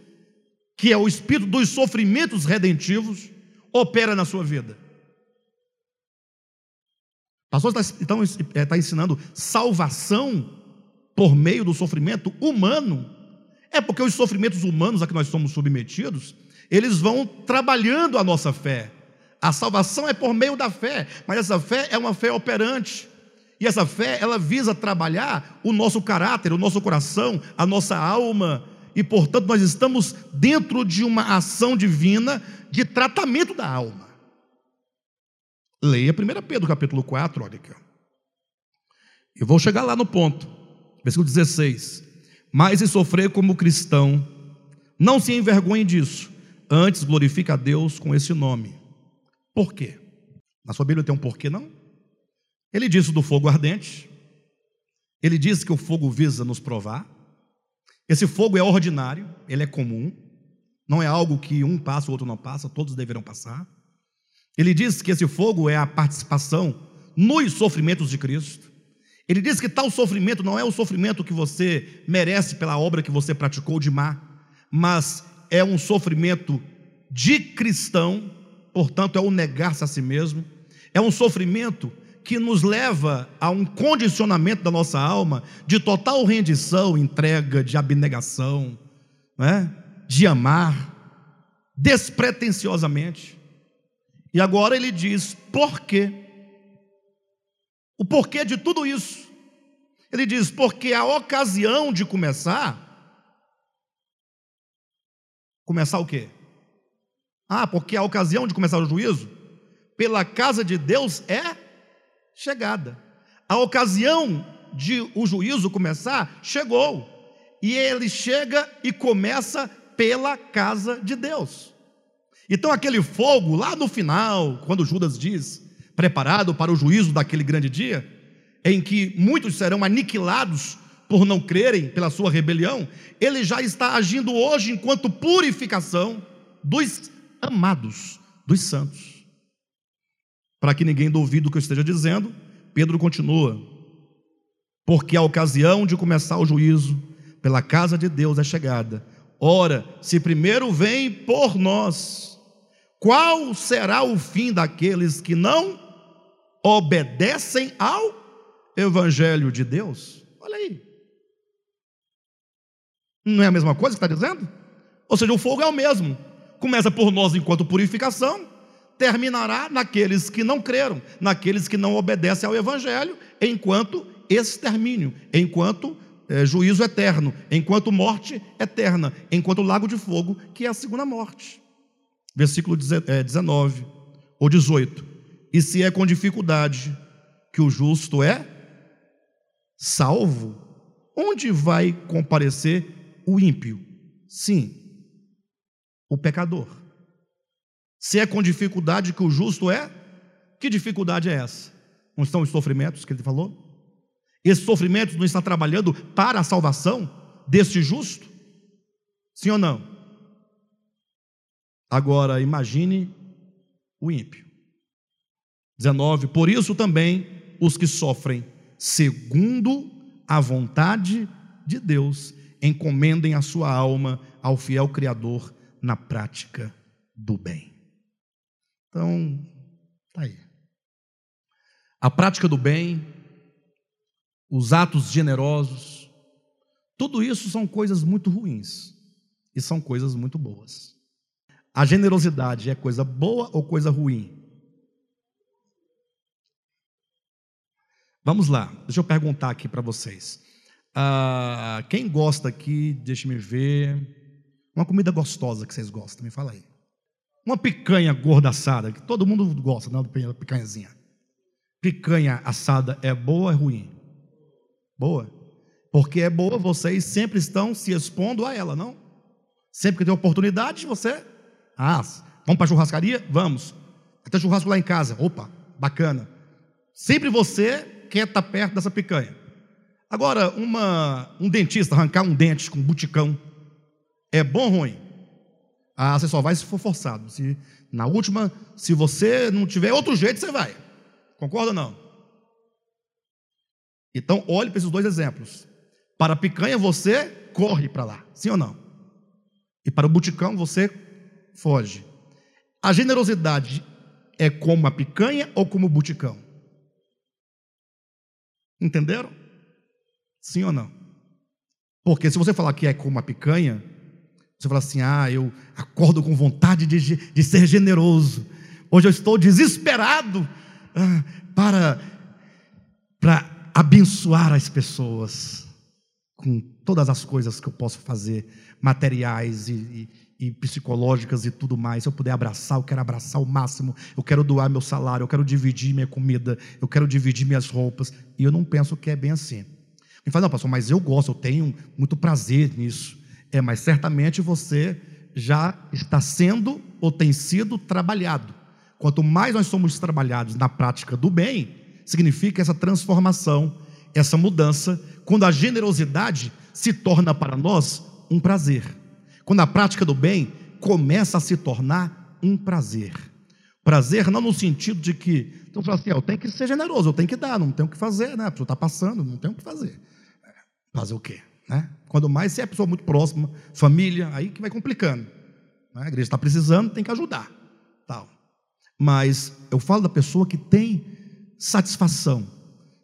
que é o Espírito dos sofrimentos redentivos, opera na sua vida? O pastor está, então, está ensinando salvação por meio do sofrimento humano. É porque os sofrimentos humanos a que nós somos submetidos, eles vão trabalhando a nossa fé. A salvação é por meio da fé, mas essa fé é uma fé operante. E essa fé, ela visa trabalhar o nosso caráter, o nosso coração, a nossa alma, e portanto nós estamos dentro de uma ação divina de tratamento da alma. Leia 1 Pedro capítulo 4, olha aqui. Eu vou chegar lá no ponto, versículo 16. Mas se sofrer como cristão, não se envergonhe disso, antes glorifique a Deus com esse nome por quê? Na sua Bíblia tem um porquê, não? Ele disse do fogo ardente. Ele diz que o fogo visa nos provar. Esse fogo é ordinário, ele é comum. Não é algo que um passa, o outro não passa, todos deverão passar. Ele diz que esse fogo é a participação nos sofrimentos de Cristo. Ele diz que tal sofrimento não é o sofrimento que você merece pela obra que você praticou de má, mas é um sofrimento de cristão, portanto, é o negar-se a si mesmo, é um sofrimento que nos leva a um condicionamento da nossa alma de total rendição, entrega, de abnegação, né? de amar despretensiosamente. E agora ele diz: por quê? O porquê de tudo isso? Ele diz: porque a ocasião de começar. Começar o quê? Ah, porque a ocasião de começar o juízo pela casa de Deus é chegada. A ocasião de o juízo começar chegou. E ele chega e começa pela casa de Deus. Então aquele fogo lá no final, quando Judas diz: preparado para o juízo daquele grande dia, em que muitos serão aniquilados por não crerem pela sua rebelião, ele já está agindo hoje enquanto purificação dos amados, dos santos. Para que ninguém duvide do que eu esteja dizendo, Pedro continua: porque a ocasião de começar o juízo pela casa de Deus é chegada. Ora, se primeiro vem por nós, qual será o fim daqueles que não obedecem ao Evangelho de Deus. Olha aí. Não é a mesma coisa que está dizendo? Ou seja, o fogo é o mesmo. Começa por nós enquanto purificação, terminará naqueles que não creram, naqueles que não obedecem ao Evangelho, enquanto extermínio, enquanto é, juízo eterno, enquanto morte eterna, enquanto lago de fogo, que é a segunda morte. Versículo 19 é, ou 18. E se é com dificuldade que o justo é salvo, onde vai comparecer o ímpio? Sim, o pecador. Se é com dificuldade que o justo é, que dificuldade é essa? Não estão os sofrimentos que ele falou? Esses sofrimentos não estão trabalhando para a salvação deste justo? Sim ou não? Agora imagine o ímpio. 19: Por isso também os que sofrem segundo a vontade de Deus encomendem a sua alma ao fiel Criador na prática do bem. Então, tá aí. A prática do bem, os atos generosos, tudo isso são coisas muito ruins e são coisas muito boas. A generosidade é coisa boa ou coisa ruim? Vamos lá, deixa eu perguntar aqui para vocês. Ah, quem gosta aqui, deixe-me ver. Uma comida gostosa que vocês gostam, me fala aí. Uma picanha gorda assada, que todo mundo gosta, não, da picanhazinha. Picanha assada é boa ou é ruim? Boa. Porque é boa, vocês sempre estão se expondo a ela, não? Sempre que tem oportunidade, você. Ah, vamos para a churrascaria? Vamos. Até churrasco lá em casa. Opa, bacana. Sempre você quer estar tá perto dessa picanha. Agora, uma, um dentista arrancar um dente com um buticão é bom ou ruim? Ah, você só vai se for forçado. Se, na última, se você não tiver outro jeito, você vai. Concorda ou não? Então, olhe para esses dois exemplos. Para a picanha, você corre para lá, sim ou não? E para o buticão, você foge. A generosidade é como a picanha ou como o buticão? Entenderam? Sim ou não? Porque se você falar que é como uma picanha, você fala assim: ah, eu acordo com vontade de, de ser generoso. Hoje eu estou desesperado ah, para, para abençoar as pessoas com todas as coisas que eu posso fazer, materiais e, e, e psicológicas e tudo mais. Se eu puder abraçar, eu quero abraçar o máximo. Eu quero doar meu salário, eu quero dividir minha comida, eu quero dividir minhas roupas. E eu não penso que é bem assim. Me fala, não, pastor, mas eu gosto, eu tenho muito prazer nisso. É, mas certamente você já está sendo ou tem sido trabalhado. Quanto mais nós somos trabalhados na prática do bem, significa essa transformação, essa mudança, quando a generosidade se torna para nós um prazer. Quando a prática do bem começa a se tornar um prazer. Prazer não no sentido de que Então, fala assim: eu tenho que ser generoso, eu tenho que dar, não tenho o que fazer, né? A pessoa está passando, não tem o que fazer. Fazer o quê? Né? Quando mais se é pessoa muito próxima, família, aí que vai complicando. Né? A igreja está precisando, tem que ajudar. Tal. Mas eu falo da pessoa que tem satisfação,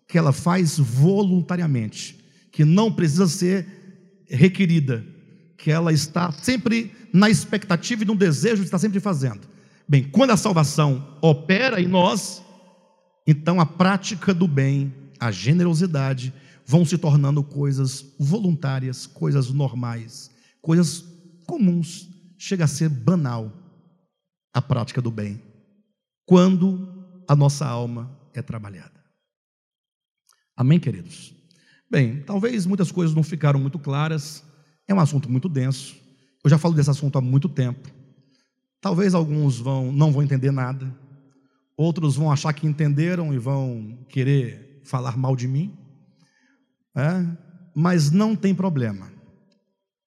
que ela faz voluntariamente, que não precisa ser requerida, que ela está sempre na expectativa e no desejo de estar sempre fazendo. Bem, quando a salvação opera em nós, então a prática do bem, a generosidade, vão se tornando coisas voluntárias, coisas normais, coisas comuns. Chega a ser banal a prática do bem, quando a nossa alma é trabalhada. Amém, queridos? Bem, talvez muitas coisas não ficaram muito claras, é um assunto muito denso. Eu já falo desse assunto há muito tempo. Talvez alguns vão, não vão entender nada, outros vão achar que entenderam e vão querer falar mal de mim. É? Mas não tem problema.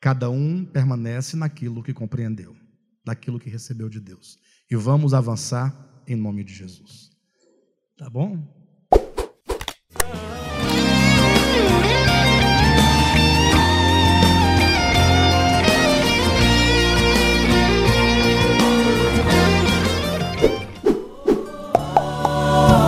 Cada um permanece naquilo que compreendeu, naquilo que recebeu de Deus. E vamos avançar em nome de Jesus. Tá bom? Oh.